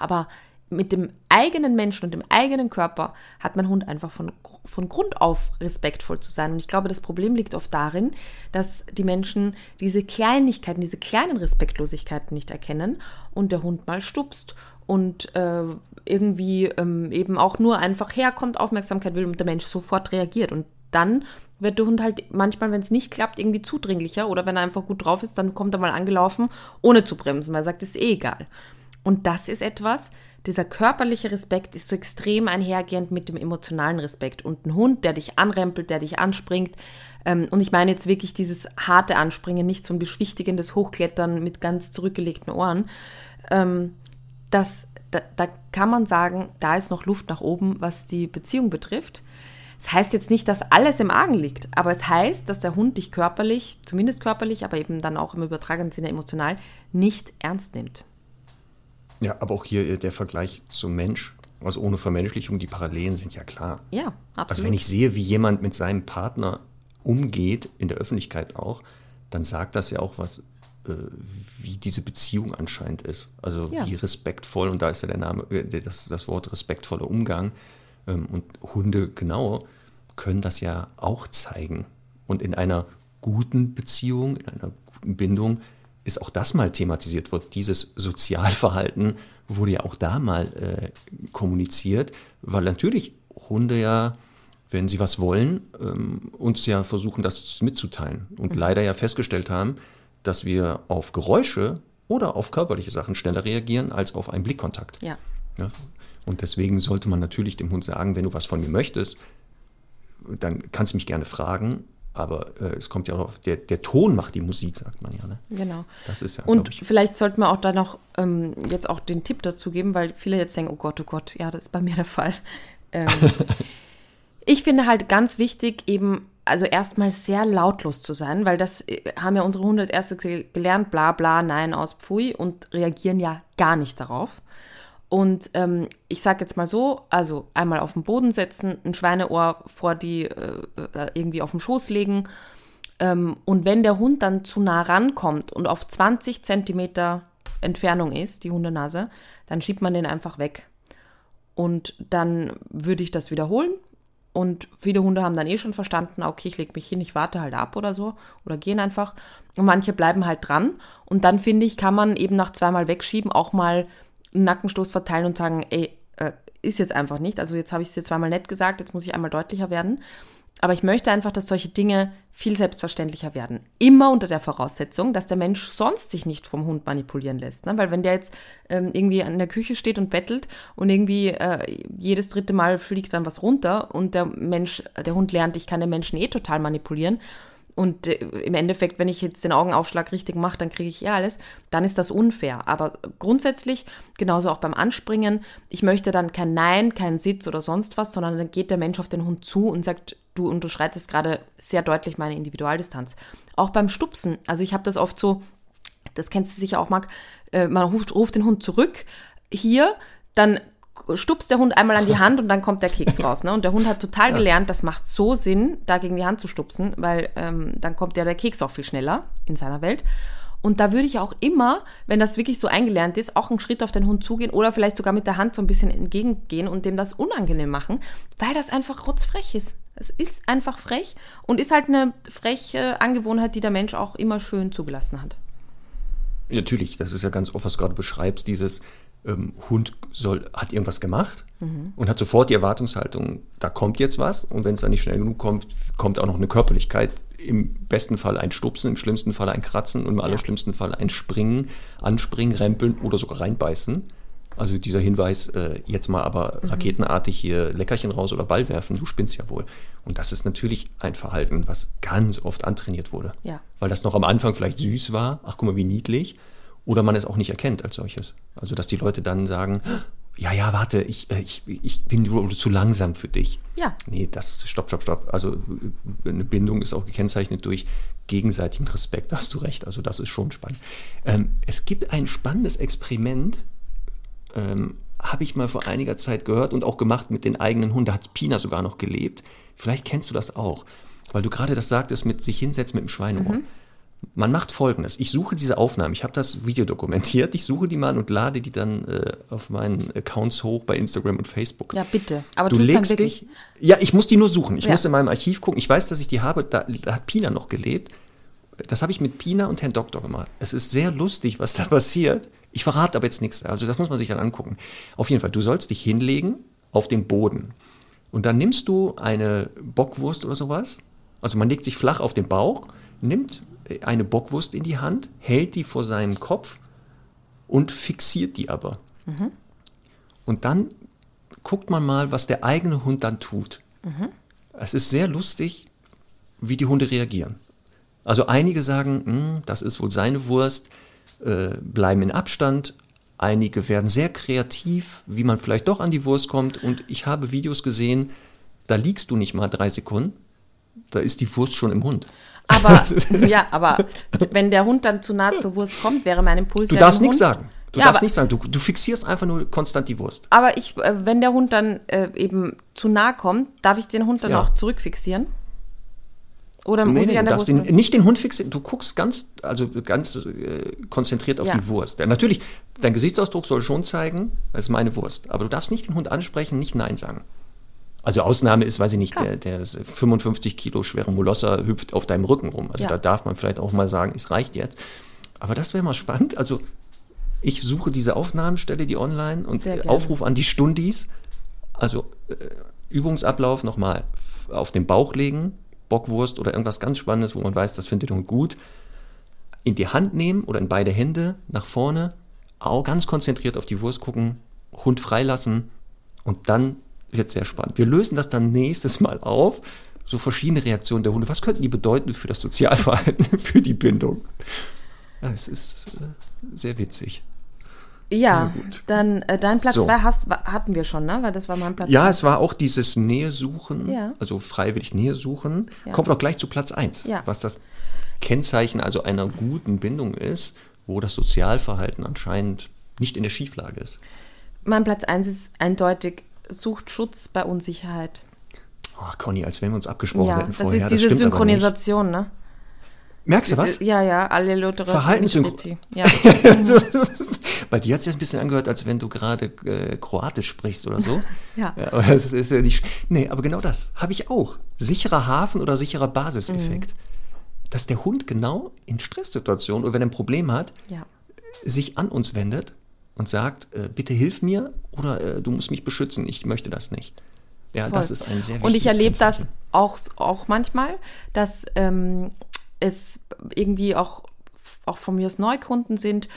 [SPEAKER 1] Aber mit dem eigenen Menschen und dem eigenen Körper hat mein Hund einfach von, von Grund auf respektvoll zu sein. Und ich glaube, das Problem liegt oft darin, dass die Menschen diese Kleinigkeiten, diese kleinen Respektlosigkeiten nicht erkennen und der Hund mal stupst und äh, irgendwie ähm, eben auch nur einfach herkommt, Aufmerksamkeit will und der Mensch sofort reagiert. Und dann wird der Hund halt manchmal, wenn es nicht klappt, irgendwie zudringlicher oder wenn er einfach gut drauf ist, dann kommt er mal angelaufen, ohne zu bremsen, weil er sagt, ist eh egal. Und das ist etwas, dieser körperliche Respekt ist so extrem einhergehend mit dem emotionalen Respekt. Und ein Hund, der dich anrempelt, der dich anspringt, ähm, und ich meine jetzt wirklich dieses harte Anspringen, nicht so ein beschwichtigendes Hochklettern mit ganz zurückgelegten Ohren, ähm, das, da, da kann man sagen, da ist noch Luft nach oben, was die Beziehung betrifft. Das heißt jetzt nicht, dass alles im Argen liegt, aber es heißt, dass der Hund dich körperlich, zumindest körperlich, aber eben dann auch im übertragenen Sinne emotional, nicht ernst nimmt.
[SPEAKER 2] Ja, aber auch hier der Vergleich zum Mensch, also ohne Vermenschlichung, die Parallelen sind ja klar.
[SPEAKER 1] Ja, absolut.
[SPEAKER 2] Also wenn ich sehe, wie jemand mit seinem Partner umgeht, in der Öffentlichkeit auch, dann sagt das ja auch was, äh, wie diese Beziehung anscheinend ist. Also ja. wie respektvoll, und da ist ja der Name, äh, das, das Wort respektvoller Umgang und Hunde genau können das ja auch zeigen. Und in einer guten Beziehung, in einer guten Bindung ist auch das mal thematisiert wird. Dieses Sozialverhalten wurde ja auch da mal äh, kommuniziert, weil natürlich Hunde ja, wenn sie was wollen, ähm, uns ja versuchen, das mitzuteilen. Und mhm. leider ja festgestellt haben, dass wir auf Geräusche oder auf körperliche Sachen schneller reagieren als auf einen Blickkontakt.
[SPEAKER 1] Ja.
[SPEAKER 2] ja. Und deswegen sollte man natürlich dem Hund sagen, wenn du was von mir möchtest, dann kannst du mich gerne fragen. Aber äh, es kommt ja auch auf, der, der Ton macht die Musik, sagt man ja. Ne?
[SPEAKER 1] Genau.
[SPEAKER 2] Das ist ja,
[SPEAKER 1] Und vielleicht sollten wir auch da noch ähm, jetzt auch den Tipp dazu geben, weil viele jetzt denken, oh Gott, oh Gott, ja, das ist bei mir der Fall. Ähm, ich finde halt ganz wichtig, eben also erstmal sehr lautlos zu sein, weil das äh, haben ja unsere Hunde als erstes gelernt, bla bla, nein, aus Pfui und reagieren ja gar nicht darauf. Und ähm, ich sage jetzt mal so, also einmal auf den Boden setzen, ein Schweineohr vor die äh, äh, irgendwie auf den Schoß legen. Ähm, und wenn der Hund dann zu nah rankommt und auf 20 Zentimeter Entfernung ist, die Hundenase, dann schiebt man den einfach weg. Und dann würde ich das wiederholen. Und viele Hunde haben dann eh schon verstanden, okay, ich lege mich hin, ich warte halt ab oder so. Oder gehen einfach. Und manche bleiben halt dran. Und dann finde ich, kann man eben nach zweimal wegschieben auch mal einen Nackenstoß verteilen und sagen, ey, äh, ist jetzt einfach nicht. Also jetzt habe ich es dir zweimal nett gesagt, jetzt muss ich einmal deutlicher werden. Aber ich möchte einfach, dass solche Dinge viel selbstverständlicher werden. Immer unter der Voraussetzung, dass der Mensch sonst sich nicht vom Hund manipulieren lässt. Ne? Weil wenn der jetzt ähm, irgendwie an der Küche steht und bettelt und irgendwie äh, jedes dritte Mal fliegt dann was runter und der Mensch, der Hund lernt, ich kann den Menschen eh total manipulieren und äh, im Endeffekt, wenn ich jetzt den Augenaufschlag richtig mache, dann kriege ich ja alles, dann ist das unfair. Aber grundsätzlich, genauso auch beim Anspringen, ich möchte dann kein Nein, keinen Sitz oder sonst was, sondern dann geht der Mensch auf den Hund zu und sagt, du unterschreitest gerade sehr deutlich meine Individualdistanz. Auch beim Stupsen, also ich habe das oft so, das kennst du sicher auch, Marc, äh, man ruft, ruft den Hund zurück, hier, dann stupst der Hund einmal an die Hand und dann kommt der Keks raus. Ne? Und der Hund hat total gelernt, das macht so Sinn, da gegen die Hand zu stupsen, weil ähm, dann kommt ja der Keks auch viel schneller in seiner Welt. Und da würde ich auch immer, wenn das wirklich so eingelernt ist, auch einen Schritt auf den Hund zugehen oder vielleicht sogar mit der Hand so ein bisschen entgegengehen und dem das unangenehm machen, weil das einfach rotzfrech ist. Es ist einfach frech und ist halt eine freche Angewohnheit, die der Mensch auch immer schön zugelassen hat.
[SPEAKER 2] Natürlich, das ist ja ganz oft, was du gerade beschreibst, dieses ähm, Hund soll, hat irgendwas gemacht mhm. und hat sofort die Erwartungshaltung, da kommt jetzt was und wenn es dann nicht schnell genug kommt, kommt auch noch eine Körperlichkeit. Im besten Fall ein Stupsen, im schlimmsten Fall ein Kratzen und im ja. allerschlimmsten Fall ein Springen, Anspringen, Rempeln oder sogar reinbeißen. Also dieser Hinweis, äh, jetzt mal aber mhm. raketenartig hier Leckerchen raus oder Ball werfen, du spinnst ja wohl. Und das ist natürlich ein Verhalten, was ganz oft antrainiert wurde.
[SPEAKER 1] Ja.
[SPEAKER 2] Weil das noch am Anfang vielleicht süß war, ach guck mal, wie niedlich. Oder man es auch nicht erkennt als solches. Also dass die Leute dann sagen, ja, ja, warte, ich, äh, ich, ich bin zu langsam für dich.
[SPEAKER 1] Ja.
[SPEAKER 2] Nee, das, stopp, stopp, stopp. Also eine Bindung ist auch gekennzeichnet durch gegenseitigen Respekt, da hast du recht. Also das ist schon spannend. Ähm, es gibt ein spannendes Experiment, ähm, habe ich mal vor einiger Zeit gehört und auch gemacht mit den eigenen Hunden. Da hat Pina sogar noch gelebt. Vielleicht kennst du das auch, weil du gerade das sagtest mit sich hinsetzen mit dem Schweineohr. Mhm. Man macht folgendes. Ich suche diese Aufnahmen. Ich habe das Video dokumentiert. Ich suche die mal und lade die dann äh, auf meinen Accounts hoch bei Instagram und Facebook.
[SPEAKER 1] Ja, bitte. Aber
[SPEAKER 2] du legst dich. Ja, ich muss die nur suchen. Ich ja. muss in meinem Archiv gucken. Ich weiß, dass ich die habe. Da, da hat Pina noch gelebt. Das habe ich mit Pina und Herrn Doktor gemacht. Es ist sehr lustig, was da passiert. Ich verrate aber jetzt nichts. Also das muss man sich dann angucken. Auf jeden Fall, du sollst dich hinlegen auf den Boden. Und dann nimmst du eine Bockwurst oder sowas. Also man legt sich flach auf den Bauch, nimmt eine Bockwurst in die Hand, hält die vor seinem Kopf und fixiert die aber. Mhm. Und dann guckt man mal, was der eigene Hund dann tut. Mhm. Es ist sehr lustig, wie die Hunde reagieren. Also einige sagen, hm, das ist wohl seine Wurst, äh, bleiben in Abstand. Einige werden sehr kreativ, wie man vielleicht doch an die Wurst kommt. Und ich habe Videos gesehen, da liegst du nicht mal drei Sekunden, da ist die Wurst schon im Hund.
[SPEAKER 1] Aber ja, aber wenn der Hund dann zu nah zur Wurst kommt, wäre mein Impuls.
[SPEAKER 2] Du ja darfst nichts sagen. Du ja, darfst nichts sagen. Du, du, fixierst einfach nur konstant die Wurst.
[SPEAKER 1] Aber ich, äh, wenn der Hund dann äh, eben zu nah kommt, darf ich den Hund dann ja. auch zurückfixieren? Oder
[SPEAKER 2] nee, muss nee, ich an der Wurst? Den, nicht den Hund fixieren. Du guckst ganz, also ganz äh, konzentriert auf ja. die Wurst. Ja, natürlich, dein Gesichtsausdruck soll schon zeigen, das ist meine Wurst. Aber du darfst nicht den Hund ansprechen, nicht Nein sagen. Also Ausnahme ist, weiß ich nicht, der, der 55 Kilo schwere Molosser hüpft auf deinem Rücken rum. Also ja. da darf man vielleicht auch mal sagen, es reicht jetzt. Aber das wäre mal spannend. Also ich suche diese Aufnahmenstelle, die online und Aufruf an die Stundis. Also äh, Übungsablauf nochmal auf den Bauch legen, Bockwurst oder irgendwas ganz Spannendes, wo man weiß, das findet Hund gut, in die Hand nehmen oder in beide Hände nach vorne, auch ganz konzentriert auf die Wurst gucken, Hund freilassen und dann wird sehr spannend. Wir lösen das dann nächstes Mal auf. So verschiedene Reaktionen der Hunde. Was könnten die bedeuten für das Sozialverhalten, für die Bindung? Ja, es ist äh, sehr witzig.
[SPEAKER 1] Ja, dann äh, dein Platz 2 so. hatten wir schon, ne? Weil das war mein Platz
[SPEAKER 2] Ja, zwei. es war auch dieses Nähe suchen, ja. also freiwillig Nähe suchen. Ja. Kommt auch gleich zu Platz 1, ja. was das Kennzeichen also einer guten Bindung ist, wo das Sozialverhalten anscheinend nicht in der Schieflage ist.
[SPEAKER 1] Mein Platz 1 ist eindeutig sucht Schutz bei Unsicherheit.
[SPEAKER 2] Ach, Conny, als wenn wir uns abgesprochen ja, hätten vorher.
[SPEAKER 1] Das ist diese das Synchronisation, ne?
[SPEAKER 2] Merkst du was?
[SPEAKER 1] Ja, ja, alle Lothar.
[SPEAKER 2] Verhaltenssynchronisation. Ja. bei dir hat es sich ein bisschen angehört, als wenn du gerade äh, Kroatisch sprichst oder so.
[SPEAKER 1] ja. ja
[SPEAKER 2] aber das ist ja nicht. Nee, aber genau das habe ich auch. Sicherer Hafen oder sicherer Basiseffekt. Mhm. Dass der Hund genau in Stresssituationen oder wenn er ein Problem hat,
[SPEAKER 1] ja.
[SPEAKER 2] sich an uns wendet und sagt, äh, bitte hilf mir oder äh, du musst mich beschützen, ich möchte das nicht. Ja, Voll. das ist ein sehr wichtiges
[SPEAKER 1] Und ich erlebe das auch, auch manchmal, dass ähm, es irgendwie auch, auch von mir aus Neukunden sind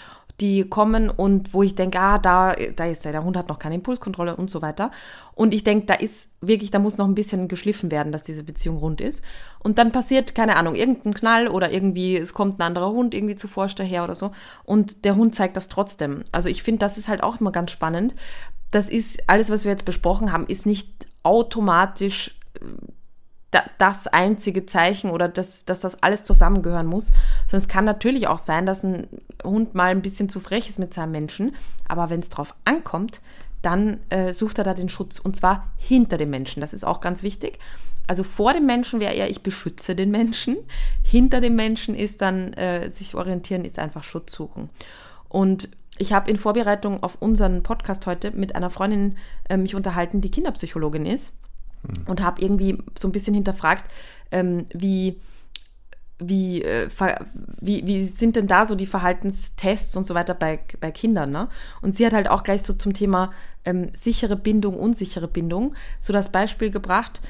[SPEAKER 1] die kommen und wo ich denke, ah, da, da ist der, der Hund hat noch keine Impulskontrolle und so weiter. Und ich denke, da ist wirklich, da muss noch ein bisschen geschliffen werden, dass diese Beziehung rund ist. Und dann passiert, keine Ahnung, irgendein Knall oder irgendwie, es kommt ein anderer Hund irgendwie zuvor daher oder so. Und der Hund zeigt das trotzdem. Also ich finde, das ist halt auch immer ganz spannend. Das ist, alles, was wir jetzt besprochen haben, ist nicht automatisch das einzige Zeichen oder dass, dass das alles zusammengehören muss. Sondern es kann natürlich auch sein, dass ein Hund mal ein bisschen zu frech ist mit seinem Menschen. Aber wenn es drauf ankommt, dann äh, sucht er da den Schutz und zwar hinter dem Menschen. Das ist auch ganz wichtig. Also vor dem Menschen wäre eher, ich beschütze den Menschen. Hinter dem Menschen ist dann äh, sich orientieren, ist einfach Schutz suchen. Und ich habe in Vorbereitung auf unseren Podcast heute mit einer Freundin äh, mich unterhalten, die Kinderpsychologin ist mhm. und habe irgendwie so ein bisschen hinterfragt, ähm, wie wie, äh, wie, wie sind denn da so die Verhaltenstests und so weiter bei, bei Kindern? Ne? Und sie hat halt auch gleich so zum Thema ähm, sichere Bindung, unsichere Bindung so das Beispiel gebracht,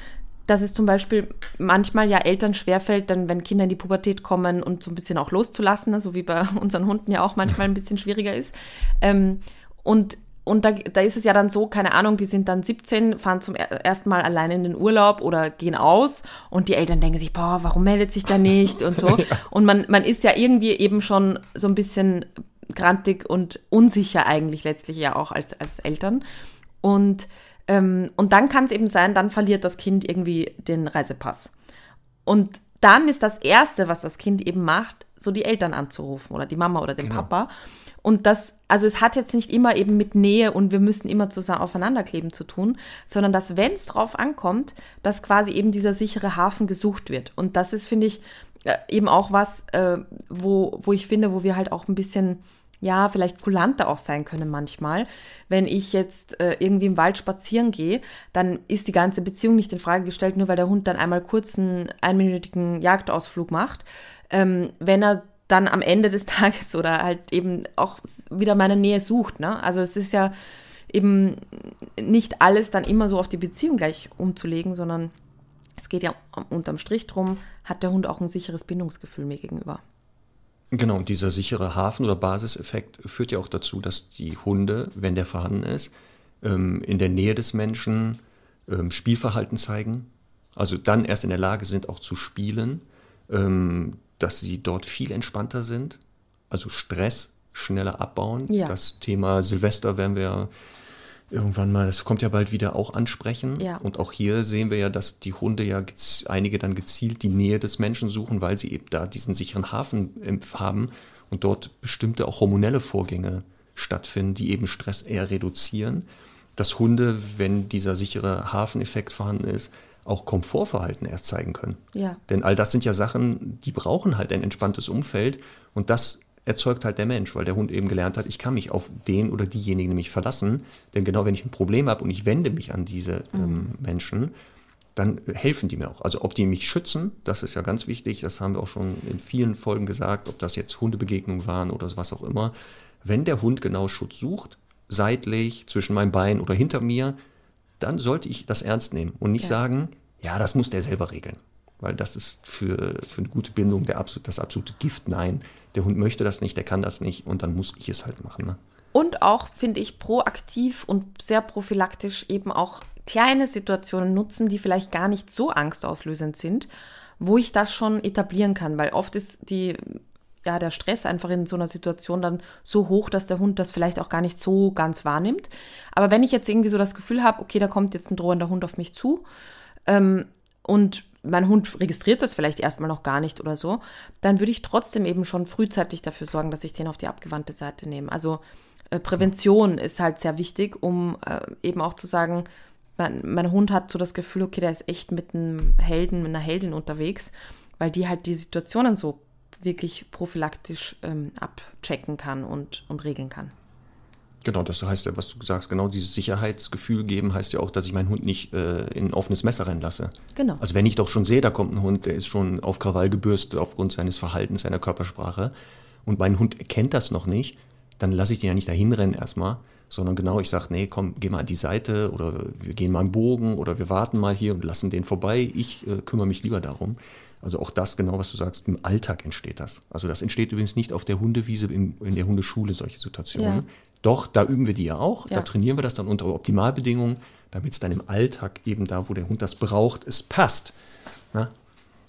[SPEAKER 1] dass es zum Beispiel manchmal ja Eltern schwerfällt, dann wenn Kinder in die Pubertät kommen und so ein bisschen auch loszulassen, ne? so wie bei unseren Hunden ja auch manchmal ein bisschen schwieriger ist. Ähm, und und da, da ist es ja dann so, keine Ahnung, die sind dann 17, fahren zum ersten Mal allein in den Urlaub oder gehen aus und die Eltern denken sich, boah, warum meldet sich da nicht und so. ja. Und man, man ist ja irgendwie eben schon so ein bisschen grantig und unsicher eigentlich letztlich ja auch als, als Eltern. Und, ähm, und dann kann es eben sein, dann verliert das Kind irgendwie den Reisepass. Und dann ist das Erste, was das Kind eben macht, so die Eltern anzurufen oder die Mama oder den genau. Papa. Und das, also es hat jetzt nicht immer eben mit Nähe und wir müssen immer zusammen aufeinanderkleben zu tun, sondern dass, wenn es drauf ankommt, dass quasi eben dieser sichere Hafen gesucht wird. Und das ist, finde ich, äh, eben auch was, äh, wo, wo ich finde, wo wir halt auch ein bisschen ja, vielleicht kulanter auch sein können manchmal. Wenn ich jetzt äh, irgendwie im Wald spazieren gehe, dann ist die ganze Beziehung nicht in Frage gestellt, nur weil der Hund dann einmal kurz einen einminütigen Jagdausflug macht. Ähm, wenn er dann am Ende des Tages oder halt eben auch wieder meine Nähe sucht. Ne? Also es ist ja eben nicht alles dann immer so auf die Beziehung gleich umzulegen, sondern es geht ja unterm Strich drum, hat der Hund auch ein sicheres Bindungsgefühl mir gegenüber.
[SPEAKER 2] Genau, und dieser sichere Hafen- oder Basiseffekt führt ja auch dazu, dass die Hunde, wenn der vorhanden ist, ähm, in der Nähe des Menschen ähm, Spielverhalten zeigen. Also dann erst in der Lage sind, auch zu spielen. Dass sie dort viel entspannter sind, also Stress schneller abbauen. Ja. Das Thema Silvester werden wir irgendwann mal, das kommt ja bald wieder auch ansprechen. Ja. Und auch hier sehen wir ja, dass die Hunde ja einige dann gezielt die Nähe des Menschen suchen, weil sie eben da diesen sicheren Hafen haben und dort bestimmte auch hormonelle Vorgänge stattfinden, die eben Stress eher reduzieren. Dass Hunde, wenn dieser sichere Hafeneffekt vorhanden ist, auch Komfortverhalten erst zeigen können. Ja. Denn all das sind ja Sachen, die brauchen halt ein entspanntes Umfeld und das erzeugt halt der Mensch, weil der Hund eben gelernt hat, ich kann mich auf den oder diejenigen nämlich verlassen, denn genau wenn ich ein Problem habe und ich wende mich an diese mhm. ähm, Menschen, dann helfen die mir auch. Also ob die mich schützen, das ist ja ganz wichtig, das haben wir auch schon in vielen Folgen gesagt, ob das jetzt Hundebegegnungen waren oder was auch immer. Wenn der Hund genau Schutz sucht, seitlich, zwischen meinem Bein oder hinter mir, dann sollte ich das ernst nehmen und nicht ja. sagen, ja, das muss der selber regeln. Weil das ist für, für eine gute Bindung der absolut, das absolute Gift. Nein, der Hund möchte das nicht, der kann das nicht und dann muss ich es halt machen. Ne?
[SPEAKER 1] Und auch, finde ich, proaktiv und sehr prophylaktisch eben auch kleine Situationen nutzen, die vielleicht gar nicht so angstauslösend sind, wo ich das schon etablieren kann. Weil oft ist die ja, der Stress einfach in so einer Situation dann so hoch, dass der Hund das vielleicht auch gar nicht so ganz wahrnimmt. Aber wenn ich jetzt irgendwie so das Gefühl habe, okay, da kommt jetzt ein drohender Hund auf mich zu ähm, und mein Hund registriert das vielleicht erstmal noch gar nicht oder so, dann würde ich trotzdem eben schon frühzeitig dafür sorgen, dass ich den auf die abgewandte Seite nehme. Also äh, Prävention ist halt sehr wichtig, um äh, eben auch zu sagen, mein, mein Hund hat so das Gefühl, okay, der ist echt mit einem Helden, mit einer Heldin unterwegs, weil die halt die Situationen so wirklich prophylaktisch ähm, abchecken kann und, und regeln kann.
[SPEAKER 2] Genau, das heißt ja, was du sagst, genau dieses Sicherheitsgefühl geben heißt ja auch, dass ich meinen Hund nicht äh, in ein offenes Messer rennen lasse. Genau. Also wenn ich doch schon sehe, da kommt ein Hund, der ist schon auf Krawall gebürstet aufgrund seines Verhaltens, seiner Körpersprache und mein Hund erkennt das noch nicht, dann lasse ich den ja nicht dahin rennen erstmal, sondern genau, ich sage, nee, komm, geh mal an die Seite oder wir gehen mal im Bogen oder wir warten mal hier und lassen den vorbei. Ich äh, kümmere mich lieber darum. Also auch das, genau was du sagst, im Alltag entsteht das. Also das entsteht übrigens nicht auf der Hundewiese, in, in der Hundeschule, solche Situationen. Ja. Doch, da üben wir die ja auch. Ja. Da trainieren wir das dann unter Optimalbedingungen, damit es dann im Alltag eben da, wo der Hund das braucht, es passt. Na?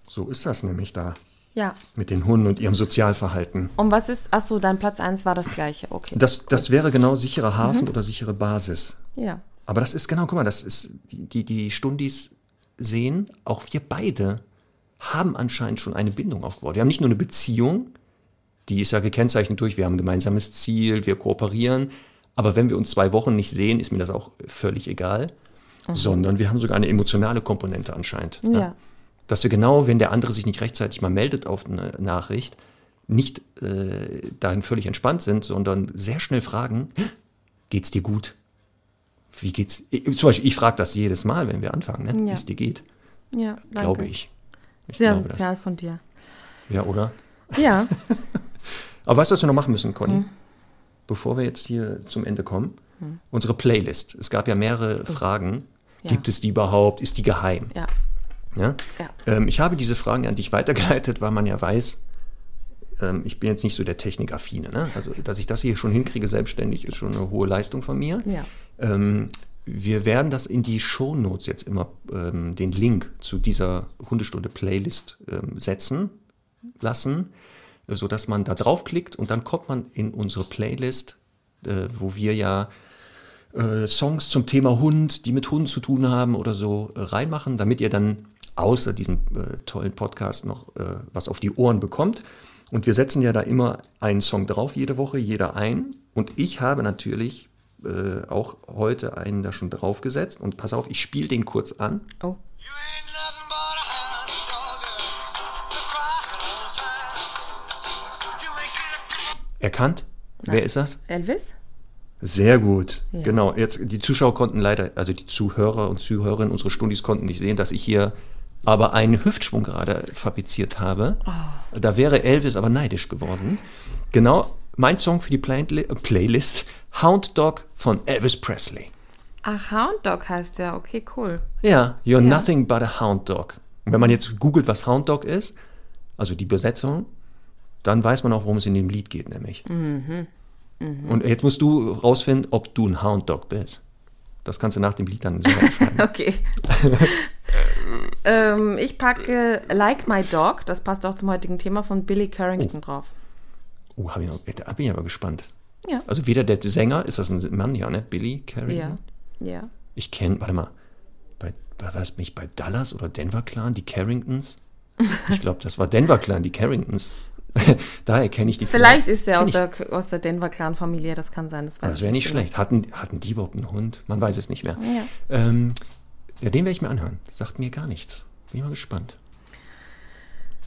[SPEAKER 2] So ist das nämlich da. Ja. Mit den Hunden und ihrem Sozialverhalten.
[SPEAKER 1] Und was ist, achso, dein Platz 1 war das gleiche, okay.
[SPEAKER 2] Das, das wäre genau sicherer Hafen mhm. oder sichere Basis. Ja. Aber das ist genau, guck mal, das ist, die, die, die Stundis sehen, auch wir beide haben anscheinend schon eine Bindung aufgebaut. Wir haben nicht nur eine Beziehung, die ist ja gekennzeichnet durch, wir haben ein gemeinsames Ziel, wir kooperieren, Aber wenn wir uns zwei Wochen nicht sehen, ist mir das auch völlig egal. Sondern wir haben sogar eine emotionale Komponente anscheinend. ne?
[SPEAKER 1] Ja.
[SPEAKER 2] Dass wir genau, wenn der andere sich nicht rechtzeitig mal meldet auf eine Nachricht, nicht äh, dahin völlig entspannt sind, sondern sehr schnell fragen, geht's dir gut? Wie geht's? Ich- Zum Beispiel, ich frage das jedes Mal, wenn wir anfangen, ne? wie
[SPEAKER 1] Ja.
[SPEAKER 2] es dir geht,
[SPEAKER 1] Ja, danke.
[SPEAKER 2] glaube ich. Ich
[SPEAKER 1] Sehr
[SPEAKER 2] glaube das.
[SPEAKER 1] sozial von dir.
[SPEAKER 2] Ja, oder?
[SPEAKER 1] Ja,
[SPEAKER 2] Aber weißt du, was wir noch machen müssen, Conny?
[SPEAKER 1] Hm.
[SPEAKER 2] Bevor wir jetzt hier zum Ende kommen? Unsere Playlist. Es gab ja mehrere Fragen.
[SPEAKER 1] Ja.
[SPEAKER 2] Gibt es die überhaupt? Ist die geheim?
[SPEAKER 1] ja,
[SPEAKER 2] Ja?
[SPEAKER 1] ja.
[SPEAKER 2] Ähm, ich habe diese Fragen an dich weitergeleitet, weil man ja weiß, ähm, ich bin jetzt nicht so der Technikaffine. Ne? Also, dass ich das hier schon hinkriege selbstständig, ist schon eine hohe Leistung von mir.
[SPEAKER 1] Ja.
[SPEAKER 2] Ähm, wir werden das in die Shownotes jetzt immer ähm, den Link zu dieser Hundestunde Playlist ähm, setzen lassen, äh, sodass man da draufklickt und dann kommt man in unsere Playlist, äh, wo wir ja äh, Songs zum Thema Hund, die mit Hunden zu tun haben oder so, äh, reinmachen, damit ihr dann außer diesem äh, tollen Podcast noch äh, was auf die Ohren bekommt. Und wir setzen ja da immer einen Song drauf, jede Woche, jeder ein. Und ich habe natürlich äh, auch heute einen da schon draufgesetzt. Und pass auf, ich spiele den kurz an.
[SPEAKER 1] Oh.
[SPEAKER 2] Erkannt? Wer ist das?
[SPEAKER 1] Elvis?
[SPEAKER 2] Sehr gut.
[SPEAKER 1] Ja.
[SPEAKER 2] Genau. Jetzt, die Zuschauer konnten leider, also die Zuhörer und Zuhörerinnen, unsere Stundis konnten nicht sehen, dass ich hier aber einen Hüftschwung gerade fabriziert habe.
[SPEAKER 1] Oh.
[SPEAKER 2] Da wäre Elvis aber neidisch geworden. Genau, mein Song für die Playli- äh, Playlist, Hound Dog von Elvis Presley.
[SPEAKER 1] Ach, Hound Dog heißt der. Okay, cool.
[SPEAKER 2] Ja, You're
[SPEAKER 1] Ja.
[SPEAKER 2] nothing but a Hound Dog. Und wenn man jetzt googelt, was Hound Dog ist, also die Besetzung, dann weiß man auch, worum es in dem Lied geht, nämlich.
[SPEAKER 1] Mhm.
[SPEAKER 2] Und jetzt musst du rausfinden, ob du ein Hound Dog bist. Das kannst du nach dem Lied dann selber schreiben.
[SPEAKER 1] Okay. ähm, ich packe Like My Dog, das passt auch zum heutigen Thema von Billy Carrington drauf.
[SPEAKER 2] Oh, hab ich noch, da bin ich aber gespannt.
[SPEAKER 1] Ja.
[SPEAKER 2] Also weder der Sänger, ist das ein Mann, ja, ne? Billy Carrington?
[SPEAKER 1] Ja. Ja.
[SPEAKER 2] Ich kenne, warte mal, bei, bei was bin ich bei Dallas oder Denver Clan, die Carringtons? Ich glaube, das war Denver Clan, die Carringtons. Daher kenne ich die
[SPEAKER 1] Vielleicht ist er aus der, aus der Denver Clan-Familie, das kann sein. Das,
[SPEAKER 2] Das wäre nicht
[SPEAKER 1] genau.
[SPEAKER 2] schlecht. Hatten, hatten die überhaupt einen Hund? Man weiß es nicht mehr.
[SPEAKER 1] Ja.
[SPEAKER 2] Ähm, ja, den werde ich mir anhören. Sagt mir gar nichts. Bin ich mal gespannt.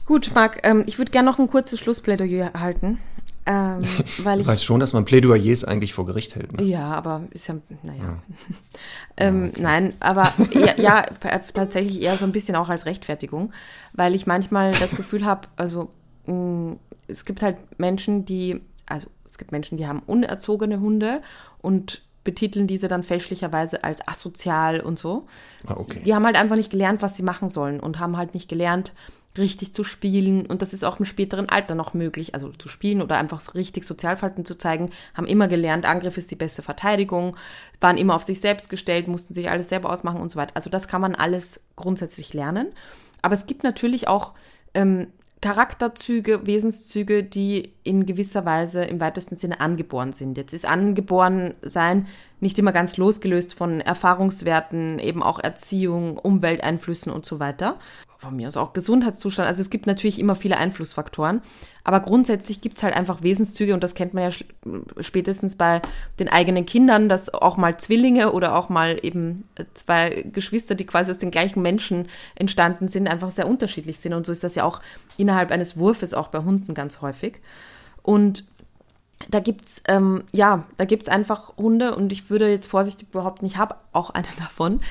[SPEAKER 1] Gut, Marc, ähm, ich würde gerne noch ein kurzes Schlussplädoyer halten, ähm, weil ich
[SPEAKER 2] weißt schon, dass man Plädoyers eigentlich vor Gericht hält. Ne?
[SPEAKER 1] Ja, aber ist ja, naja. ähm, Nein, aber ja, ja, p- tatsächlich eher so ein bisschen auch als Rechtfertigung, weil ich manchmal das Gefühl habe, also mh, es gibt halt Menschen, die, also es gibt Menschen, die haben unerzogene Hunde und betiteln diese dann fälschlicherweise als asozial und so.
[SPEAKER 2] Ah, okay.
[SPEAKER 1] Die haben halt einfach nicht gelernt, was sie machen sollen und haben halt nicht gelernt, richtig zu spielen. Und das ist auch im späteren Alter noch möglich, also zu spielen oder einfach richtig Sozialverhalten zu zeigen. Haben immer gelernt, Angriff ist die beste Verteidigung, waren immer auf sich selbst gestellt, mussten sich alles selber ausmachen und so weiter. Also das kann man alles grundsätzlich lernen. Aber es gibt natürlich auch ähm, Charakterzüge, Wesenszüge, die in gewisser Weise im weitesten Sinne angeboren sind. Jetzt ist angeboren sein nicht immer ganz losgelöst von Erfahrungswerten, eben auch Erziehung, Umwelteinflüssen und so weiter. Von mir aus auch Gesundheitszustand. Also es gibt natürlich immer viele Einflussfaktoren. Aber grundsätzlich gibt es halt einfach Wesenszüge und das kennt man ja spätestens bei den eigenen Kindern, dass auch mal Zwillinge oder auch mal eben zwei Geschwister, die quasi aus den gleichen Menschen entstanden sind, einfach sehr unterschiedlich sind. Und so ist das ja auch innerhalb eines Wurfes auch bei Hunden ganz häufig. Und da gibt's ähm, ja, da gibt's einfach Hunde und ich würde jetzt vorsichtig behaupten, ich habe auch einen davon,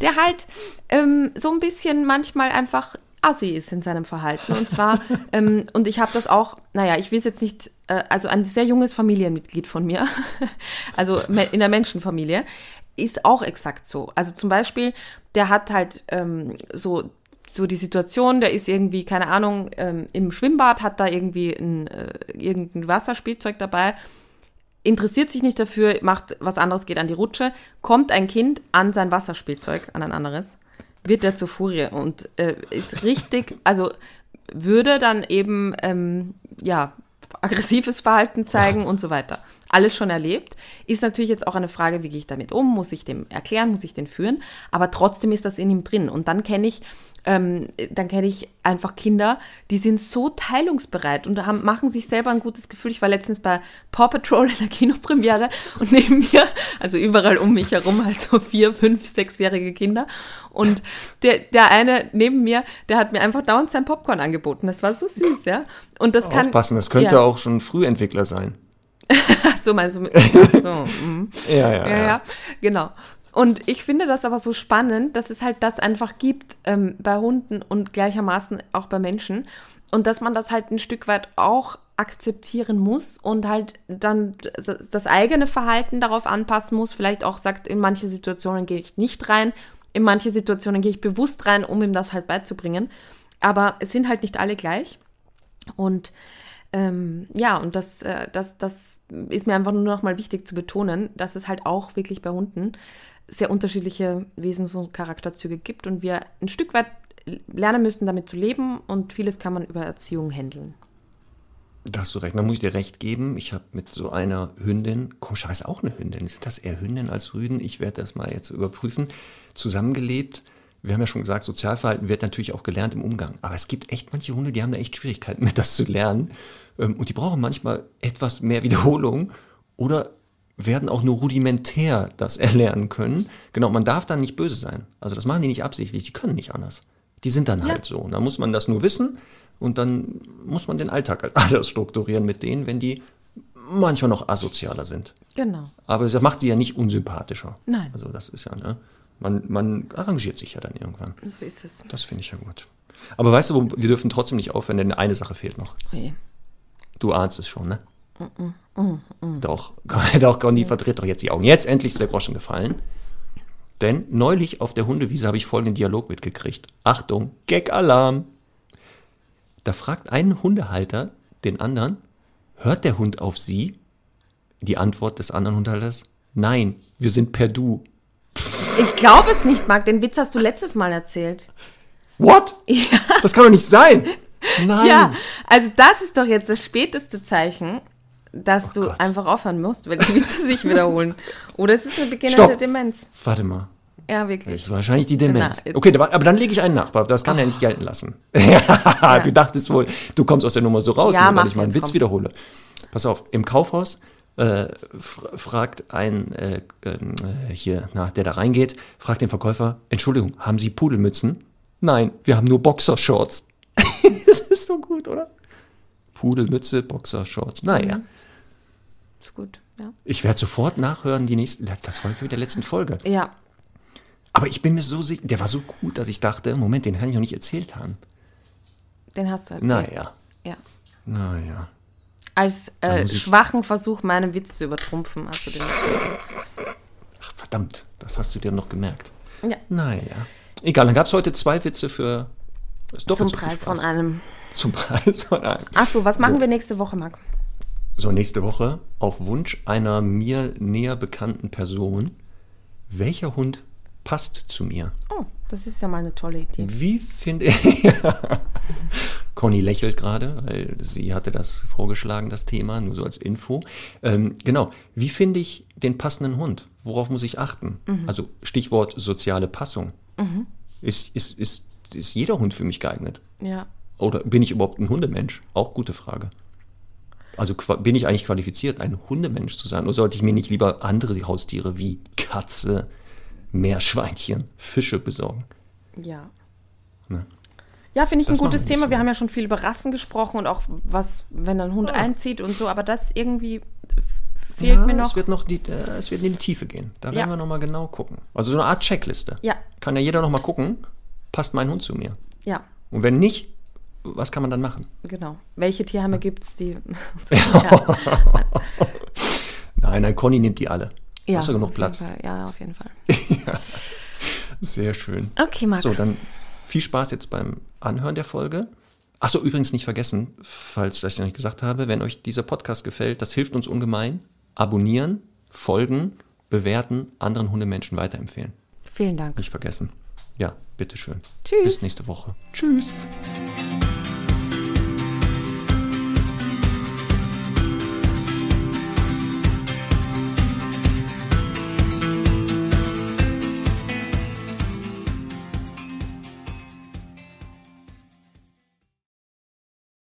[SPEAKER 1] der halt ähm, so ein bisschen manchmal einfach assi ist in seinem Verhalten. Und zwar, ähm, und ich habe das auch, naja, ich will es jetzt nicht, äh, also ein sehr junges Familienmitglied von mir, also in der Menschenfamilie, ist auch exakt so. Also zum Beispiel, der hat halt ähm, so so die Situation, der ist irgendwie, keine Ahnung, ähm, im Schwimmbad, hat da irgendwie ein, äh, irgendein Wasserspielzeug dabei, interessiert sich nicht dafür, macht was anderes, geht an die Rutsche, kommt ein Kind an sein Wasserspielzeug, an ein anderes, wird der zur Furie und äh, ist richtig, also würde dann eben, ähm, ja, aggressives Verhalten zeigen und so weiter. Alles schon erlebt. Ist natürlich jetzt auch eine Frage, wie gehe ich damit um? Muss ich dem erklären? Muss ich den führen? Aber trotzdem ist das in ihm drin. Und dann kenne ich Ähm, dann kenne ich einfach Kinder, die sind so teilungsbereit und haben, machen sich selber ein gutes Gefühl. Ich war letztens bei Paw Patrol in der Kinopremiere und neben mir, also überall um mich herum, halt so vier, fünf, sechsjährige Kinder. Und der, der eine neben mir, der hat mir einfach dauernd sein Popcorn angeboten. Das war so süß, ja. Und das kann.
[SPEAKER 2] Aufpassen, das könnte
[SPEAKER 1] ja.
[SPEAKER 2] auch schon Frühentwickler sein.
[SPEAKER 1] So, meinst du? Ach so, mhm.
[SPEAKER 2] Ja, ja,
[SPEAKER 1] ja, ja, genau. Und ich finde das aber so spannend, dass es halt das einfach gibt ähm, bei Hunden und gleichermaßen auch bei Menschen. Und dass man das halt ein Stück weit auch akzeptieren muss und halt dann das eigene Verhalten darauf anpassen muss. Vielleicht auch sagt, in manche Situationen gehe ich nicht rein, in manche Situationen gehe ich bewusst rein, um ihm das halt beizubringen. Aber es sind halt nicht alle gleich. Und ähm, ja, und das, äh, das, das ist mir einfach nur noch mal wichtig zu betonen, dass es halt auch wirklich bei Hunden sehr unterschiedliche Wesens- und Charakterzüge gibt und wir ein Stück weit lernen müssen, damit zu leben und vieles kann man über Erziehung handeln.
[SPEAKER 2] Da hast du recht, da muss ich dir recht geben. Ich habe mit so einer Hündin, komischerweise auch eine Hündin, sind das eher Hündin als Rüden? Ich werde das mal jetzt überprüfen, zusammengelebt. Wir haben ja schon gesagt, Sozialverhalten wird natürlich auch gelernt im Umgang. Aber es gibt echt manche Hunde, die haben da echt Schwierigkeiten mit, das zu lernen. Ähm, Und die brauchen manchmal etwas mehr Wiederholung oder werden auch nur rudimentär das erlernen können. Genau, man darf dann nicht böse sein. Also das machen die nicht absichtlich, die können nicht anders. Die sind dann halt so. Und dann muss man das nur wissen und dann muss man den Alltag halt anders strukturieren mit denen, wenn die manchmal noch asozialer sind.
[SPEAKER 1] Genau.
[SPEAKER 2] Aber das macht sie ja nicht unsympathischer.
[SPEAKER 1] Nein.
[SPEAKER 2] Also das ist ja, ne? Man, man arrangiert sich ja dann irgendwann.
[SPEAKER 1] So ist es.
[SPEAKER 2] Das finde ich ja gut. Aber weißt du, wo- wir dürfen trotzdem nicht aufhören, denn eine Sache fehlt noch.
[SPEAKER 1] Oje.
[SPEAKER 2] Du ahnst es schon, ne? Doch, doch, Conny verdreht doch jetzt die Augen. Jetzt endlich ist der Groschen gefallen. Denn neulich auf der Hundewiese habe ich folgenden Dialog mitgekriegt. Achtung, Gag-Alarm. Da fragt ein Hundehalter den anderen, hört der Hund auf sie? Die Antwort des anderen Hundehalters, nein, wir sind per Du.
[SPEAKER 1] Ich glaube es nicht, Marc. Den Witz hast du letztes Mal erzählt.
[SPEAKER 2] What? Das kann doch nicht sein. Nein.
[SPEAKER 1] Ja, also das ist doch jetzt das späteste Zeichen, dass du
[SPEAKER 2] Oh Gott.
[SPEAKER 1] einfach aufhören musst, wenn die Witze sich wiederholen. Oder es ist eine beginnende. Demenz.
[SPEAKER 2] Warte mal.
[SPEAKER 1] Ja,
[SPEAKER 2] Das
[SPEAKER 1] wirklich.
[SPEAKER 2] ist wahrscheinlich die Demenz.
[SPEAKER 1] Na,
[SPEAKER 2] okay, aber dann lege ich einen nach. Das kann er nicht gelten lassen. ja, du dachtest wohl, du kommst aus der Nummer so raus,
[SPEAKER 1] Ja,
[SPEAKER 2] weil
[SPEAKER 1] mach
[SPEAKER 2] ich mal einen
[SPEAKER 1] jetzt,
[SPEAKER 2] Witz
[SPEAKER 1] komm.
[SPEAKER 2] wiederhole. Pass auf, im Kaufhaus äh, fr- fragt ein, äh, ähm, äh, hier, na, der da reingeht, fragt den Verkäufer, Entschuldigung, haben Sie Pudelmützen? Nein, wir haben nur Boxershorts. das ist so gut, oder? Pudelmütze, Boxershorts. Naja,
[SPEAKER 1] Ist gut, ja.
[SPEAKER 2] ich werde sofort nachhören, die nächste, das Folge mit der letzten Folge.
[SPEAKER 1] Ja,
[SPEAKER 2] Aber ich bin mir so sicher, der war so gut, dass ich dachte, Moment, den kann ich noch nicht erzählt haben.
[SPEAKER 1] den hast du erzählt.
[SPEAKER 2] Naja,
[SPEAKER 1] Ja.
[SPEAKER 2] naja.
[SPEAKER 1] Als äh, schwachen Versuch, meinen Witz zu übertrumpfen, hast du den erzählt.
[SPEAKER 2] Ach, verdammt, das hast du dir noch gemerkt.
[SPEAKER 1] Ja.
[SPEAKER 2] Naja. Egal, dann gab es heute zwei Witze für
[SPEAKER 1] Zum Preis von einem.
[SPEAKER 2] Zum Preis von einem.
[SPEAKER 1] Achso, was machen
[SPEAKER 2] So.
[SPEAKER 1] wir nächste Woche, Marc?
[SPEAKER 2] So, nächste Woche, auf Wunsch einer mir näher bekannten Person, welcher Hund passt zu mir?
[SPEAKER 1] Oh, das ist ja mal eine tolle Idee.
[SPEAKER 2] Wie finde ich. Conny lächelt gerade, weil sie hatte das vorgeschlagen, das Thema, nur so als Info. Ähm, genau, wie finde ich den passenden Hund? Worauf muss ich achten? Also Stichwort soziale Passung. Ist, ist, ist, ist jeder Hund für mich geeignet?
[SPEAKER 1] Ja.
[SPEAKER 2] Oder bin ich überhaupt ein Hundemensch? Auch gute Frage. Also bin ich eigentlich qualifiziert, ein Hundemensch zu sein? Oder sollte ich mir nicht lieber andere Haustiere wie Katze, Meerschweinchen, Fische besorgen?
[SPEAKER 1] Ja.
[SPEAKER 2] Ne?
[SPEAKER 1] Ja, finde ich
[SPEAKER 2] Das
[SPEAKER 1] ein gutes Thema.
[SPEAKER 2] so.
[SPEAKER 1] Wir haben ja schon viel über Rassen gesprochen und auch was, wenn ein Hund einzieht und so, aber das irgendwie fehlt
[SPEAKER 2] ja,
[SPEAKER 1] mir noch.
[SPEAKER 2] Es wird noch die, äh, es wird in die Tiefe gehen. Da werden
[SPEAKER 1] Ja.
[SPEAKER 2] wir nochmal genau gucken. Also so eine Art Checkliste.
[SPEAKER 1] Ja.
[SPEAKER 2] Kann ja jeder nochmal gucken, passt mein Hund zu mir?
[SPEAKER 1] Ja,
[SPEAKER 2] Und wenn nicht, was kann man dann machen?
[SPEAKER 1] genau. Welche Tierheime gibt es, die. ja.
[SPEAKER 2] Nein, nein, Conny nimmt die alle.
[SPEAKER 1] ja,
[SPEAKER 2] Hast du genug Platz?
[SPEAKER 1] Ja, auf jeden Fall.
[SPEAKER 2] Sehr schön.
[SPEAKER 1] Okay, Marc.
[SPEAKER 2] So, dann viel Spaß jetzt beim Anhören der Folge. Achso, übrigens nicht vergessen, falls ich noch nicht gesagt habe, wenn euch dieser Podcast gefällt, das hilft uns ungemein. Abonnieren, folgen, bewerten, anderen Hundemenschen weiterempfehlen.
[SPEAKER 1] Vielen Dank.
[SPEAKER 2] Nicht vergessen. Ja, bitteschön.
[SPEAKER 1] Tschüss.
[SPEAKER 2] Bis nächste Woche. Tschüss.